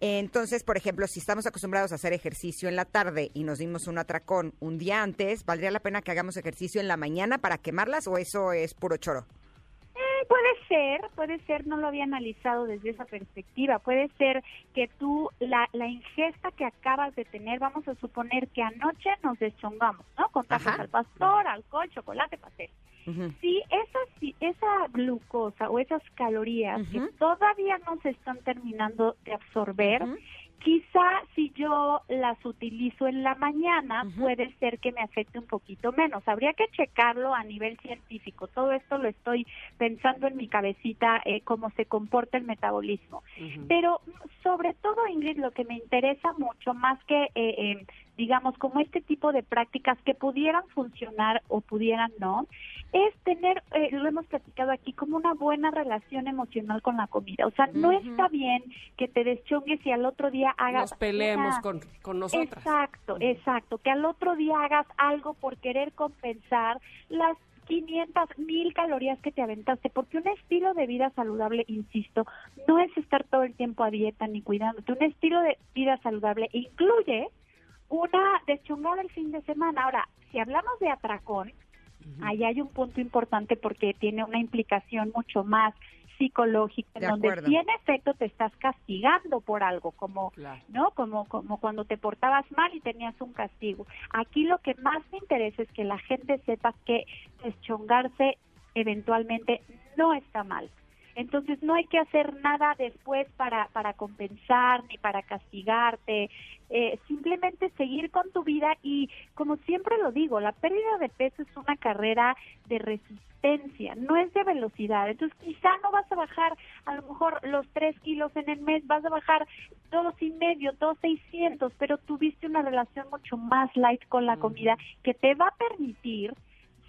Entonces, por ejemplo, si estamos acostumbrados a hacer ejercicio en la tarde y nos dimos un atracón un día antes, ¿valdría la pena que hagamos ejercicio en la mañana para quemarlas o eso es puro choro? Puede ser, puede ser, no lo había analizado desde esa perspectiva. Puede ser que tú, la, la ingesta que acabas de tener, vamos a suponer que anoche nos deschongamos, ¿no? Con tacos Ajá. al pastor, alcohol, chocolate, pastel. Si esa, si esa glucosa o esas calorías que todavía no se están terminando de absorber, quizá si yo las utilizo en la mañana, puede ser que me afecte un poquito menos. Habría que checarlo a nivel científico. Todo esto lo estoy pensando en mi cabecita, eh, cómo se comporta el metabolismo. Pero sobre todo, Ingrid, lo que me interesa mucho, más que, eh, eh, digamos, como este tipo de prácticas que pudieran funcionar o pudieran no, es tener, eh, lo hemos platicado aquí, como una buena relación emocional con la comida. O sea, no está bien que te deschongues y al otro día hagas... Nos peleemos una- con, con nosotras. Exacto, exacto. Que al otro día hagas algo por querer compensar las 500, mil calorías que te aventaste, porque un estilo de vida saludable, insisto, no es estar todo el tiempo a dieta ni cuidándote. Un estilo de vida saludable incluye una deschongada el fin de semana. Ahora, si hablamos de atracón, ahí hay un punto importante porque tiene una implicación mucho más psicológica, en De donde sí en efecto te estás castigando por algo, como ¿no? Como, como cuando te portabas mal y tenías un castigo. Aquí lo que más me interesa es que la gente sepa que deschongarse eventualmente no está mal. Entonces no hay que hacer nada después para, para compensar ni para castigarte, eh, simplemente seguir con tu vida y como siempre lo digo, la pérdida de peso es una carrera de resistencia, no es de velocidad. Entonces quizá no vas a bajar a lo mejor los tres kilos en el mes, vas a bajar dos y medio, dos seiscientos, pero tuviste una relación mucho más light con la comida que te va a permitir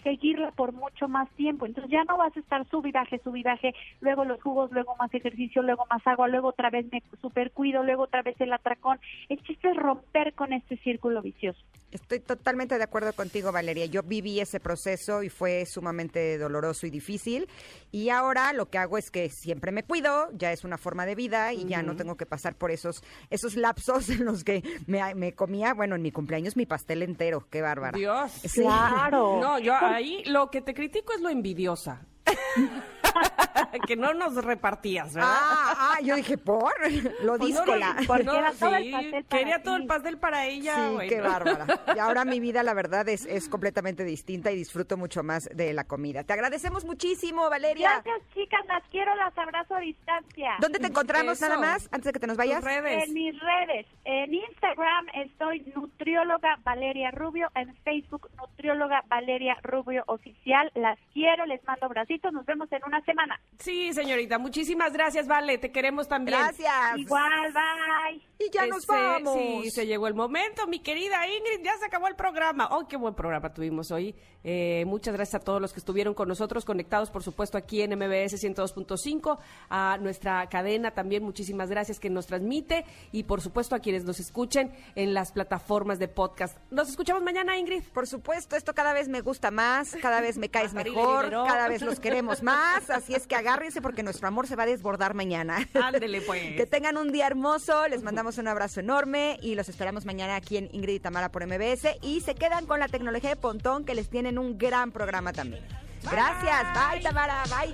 seguirla por mucho más tiempo. Entonces ya no vas a estar sub y baje, sub y baje, luego los jugos, luego más ejercicio, luego más agua, luego otra vez me super cuido, luego otra vez el atracón. El chiste es romper con este círculo vicioso. Estoy totalmente de acuerdo contigo, Valeria. Yo viví ese proceso y fue sumamente doloroso y difícil. Y ahora lo que hago es que siempre me cuido, ya es una forma de vida y ya no tengo que pasar por esos, esos lapsos en los que me, me comía, bueno, en mi cumpleaños mi pastel entero. Qué bárbara. Dios. Sí. No, yo ahí lo que te critico es lo envidiosa. que no nos repartías, ¿verdad? Ah, ah, yo dije, ¿por? Lo Pues no, díscola. no, porque era todo el pastel para Quería todo el pastel para ella. Sí, qué bárbara. Y ahora mi vida, la verdad, es, es completamente distinta y disfruto mucho más de la comida. Te agradecemos muchísimo, Valeria. Gracias, chicas, las quiero, las abrazo a distancia. ¿Dónde te encontramos Eso. nada más, antes de que te nos vayas? En mis redes. En Instagram estoy nutrióloga Valeria Rubio. En Facebook nutrióloga Valeria Rubio Oficial. Las quiero, les mando abracitos. Nos vemos en una semana. Sí, señorita, muchísimas gracias, Vale, te queremos también. Gracias. Igual, bye. Y ya nos Este, vamos. Sí, se llegó el momento, mi querida Ingrid, ya se acabó el programa. Oh, qué buen programa tuvimos hoy. Eh, muchas gracias a todos los que estuvieron con nosotros, conectados, por supuesto, aquí en MBS 102.5, a nuestra cadena también, muchísimas gracias que nos transmite y, por supuesto, a quienes nos escuchen en las plataformas de podcast. Nos escuchamos mañana, Ingrid. Por supuesto, esto cada vez me gusta más, cada vez me caes mejor, cada vez los queremos más, así es que agárrense porque nuestro amor se va a desbordar mañana. Ándele, pues. Que tengan un día hermoso, les mandamos un abrazo enorme y los esperamos mañana aquí en Ingrid y Tamara por MBS y se quedan con la tecnología de Pontón que les tienen un gran programa también. Gracias, bye Tamara, bye.